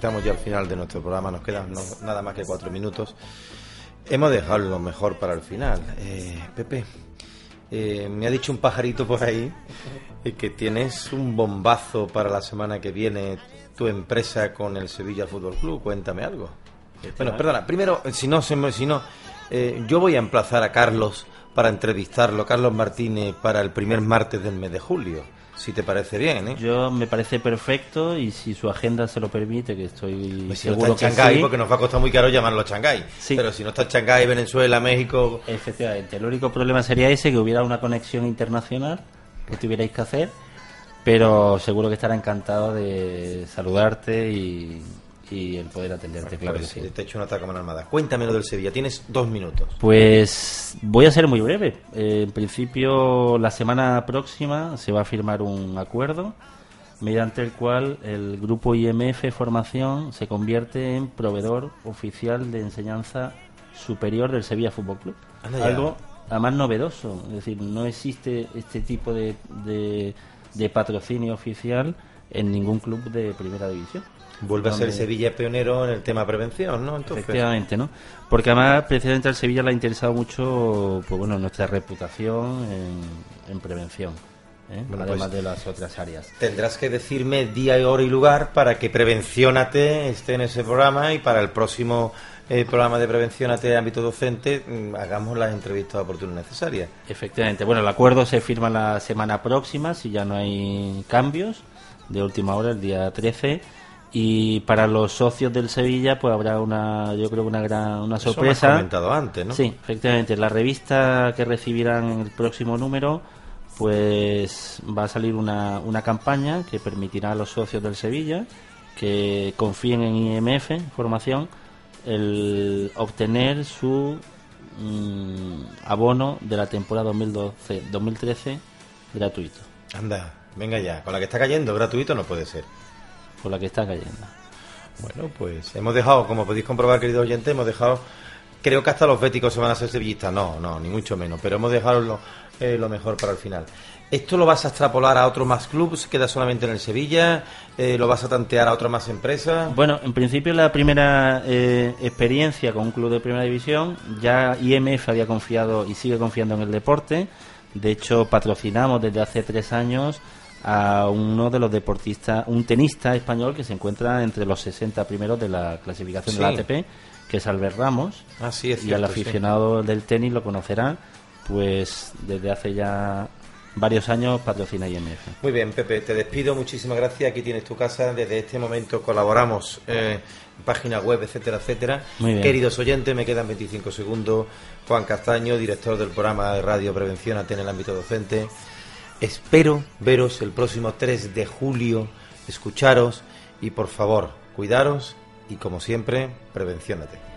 estamos ya al final de nuestro programa, nos quedan no- nada más que cuatro minutos. Hemos dejado lo mejor para el final. Eh, Pepe, eh, me ha dicho un pajarito por ahí eh, que tienes un bombazo para la semana que viene tu empresa con el Sevilla Fútbol Club. Cuéntame algo. Bueno, perdona, primero, si no, si no eh, yo voy a emplazar a Carlos para entrevistarlo, Carlos Martínez, para el primer martes del mes de julio, si te parece bien, ¿eh? Yo me parece perfecto y si su agenda se lo permite, que estoy Pues si no seguro está en Shanghái, sí. porque nos va a costar muy caro llamarlo Shanghái. Pero si no está en Shanghái, Venezuela, México... Efectivamente, el único problema sería ese, que hubiera una conexión internacional que tuvierais que hacer, pero seguro que estará encantado de saludarte y, y el poder atenderte, claro Pues, que sí. Te echo una taca como una armada. Cuéntame lo del Sevilla, tienes dos minutos. Pues voy a ser muy breve. Eh, en principio, la semana próxima se va a firmar un acuerdo mediante el cual el grupo IMF Formación se convierte en proveedor oficial de enseñanza superior del Sevilla Fútbol Club. Anda. Algo además novedoso, es decir, no existe este tipo de, de, de patrocinio oficial en ningún club de primera división. Vuelve a ser Sevilla pionero en el tema prevención, ¿no? Entonces, Efectivamente, ¿no? Porque además, precisamente al Sevilla le ha interesado mucho, pues bueno, nuestra reputación en, en prevención, ¿eh? Bueno, además pues- de las otras áreas. Tendrás que decirme día, hora y lugar para que Prevenciónate esté en ese programa y para el próximo eh, programa de Prevenciónate de ámbito docente mm, hagamos las entrevistas oportunas necesarias. Efectivamente, bueno, el acuerdo se firma la semana próxima, si ya no hay cambios, de última hora, el día 13. Y para los socios del Sevilla, pues habrá una, yo creo que una gran, una Eso sorpresa. comentado antes, ¿no? Sí, efectivamente. La revista que recibirán en el próximo número, pues va a salir una, una campaña que permitirá a los socios del Sevilla que confíen en IMF Formación el obtener su mm, abono de la temporada 2012-2013 gratuito. Anda, venga ya, con la que está cayendo, gratuito no puede ser. Con la que está cayendo. Bueno, pues hemos dejado, como podéis comprobar, queridos oyentes, hemos dejado, creo que hasta los béticos se van a hacer sevillistas, no, no, ni mucho menos, pero hemos dejado lo, eh, lo mejor para el final. ¿Esto lo vas a extrapolar a otros más clubes? ¿Queda solamente en el Sevilla? Eh, ¿Lo vas a tantear a otras más empresas? Bueno, en principio la primera eh, experiencia con un club de primera división, ya IMF había confiado y sigue confiando en el deporte. De hecho, patrocinamos desde hace tres años a uno de los deportistas, un tenista español que se encuentra entre los 60 primeros de la clasificación de la. ATP, que es Albert Ramos. Ah, sí, es y al aficionado del tenis lo conocerá, pues desde hace ya varios años patrocina IMF. Muy bien, Pepe, te despido, muchísimas gracias. Aquí tienes tu casa. Desde este momento colaboramos eh, en página web, etcétera, etcétera. Queridos oyentes, me quedan 25 segundos. Juan Castaño, director del programa de Radio Prevención AT en el ámbito docente. Espero veros el próximo 3 de julio, escucharos y por favor, cuidaros y como siempre, prevenciónate.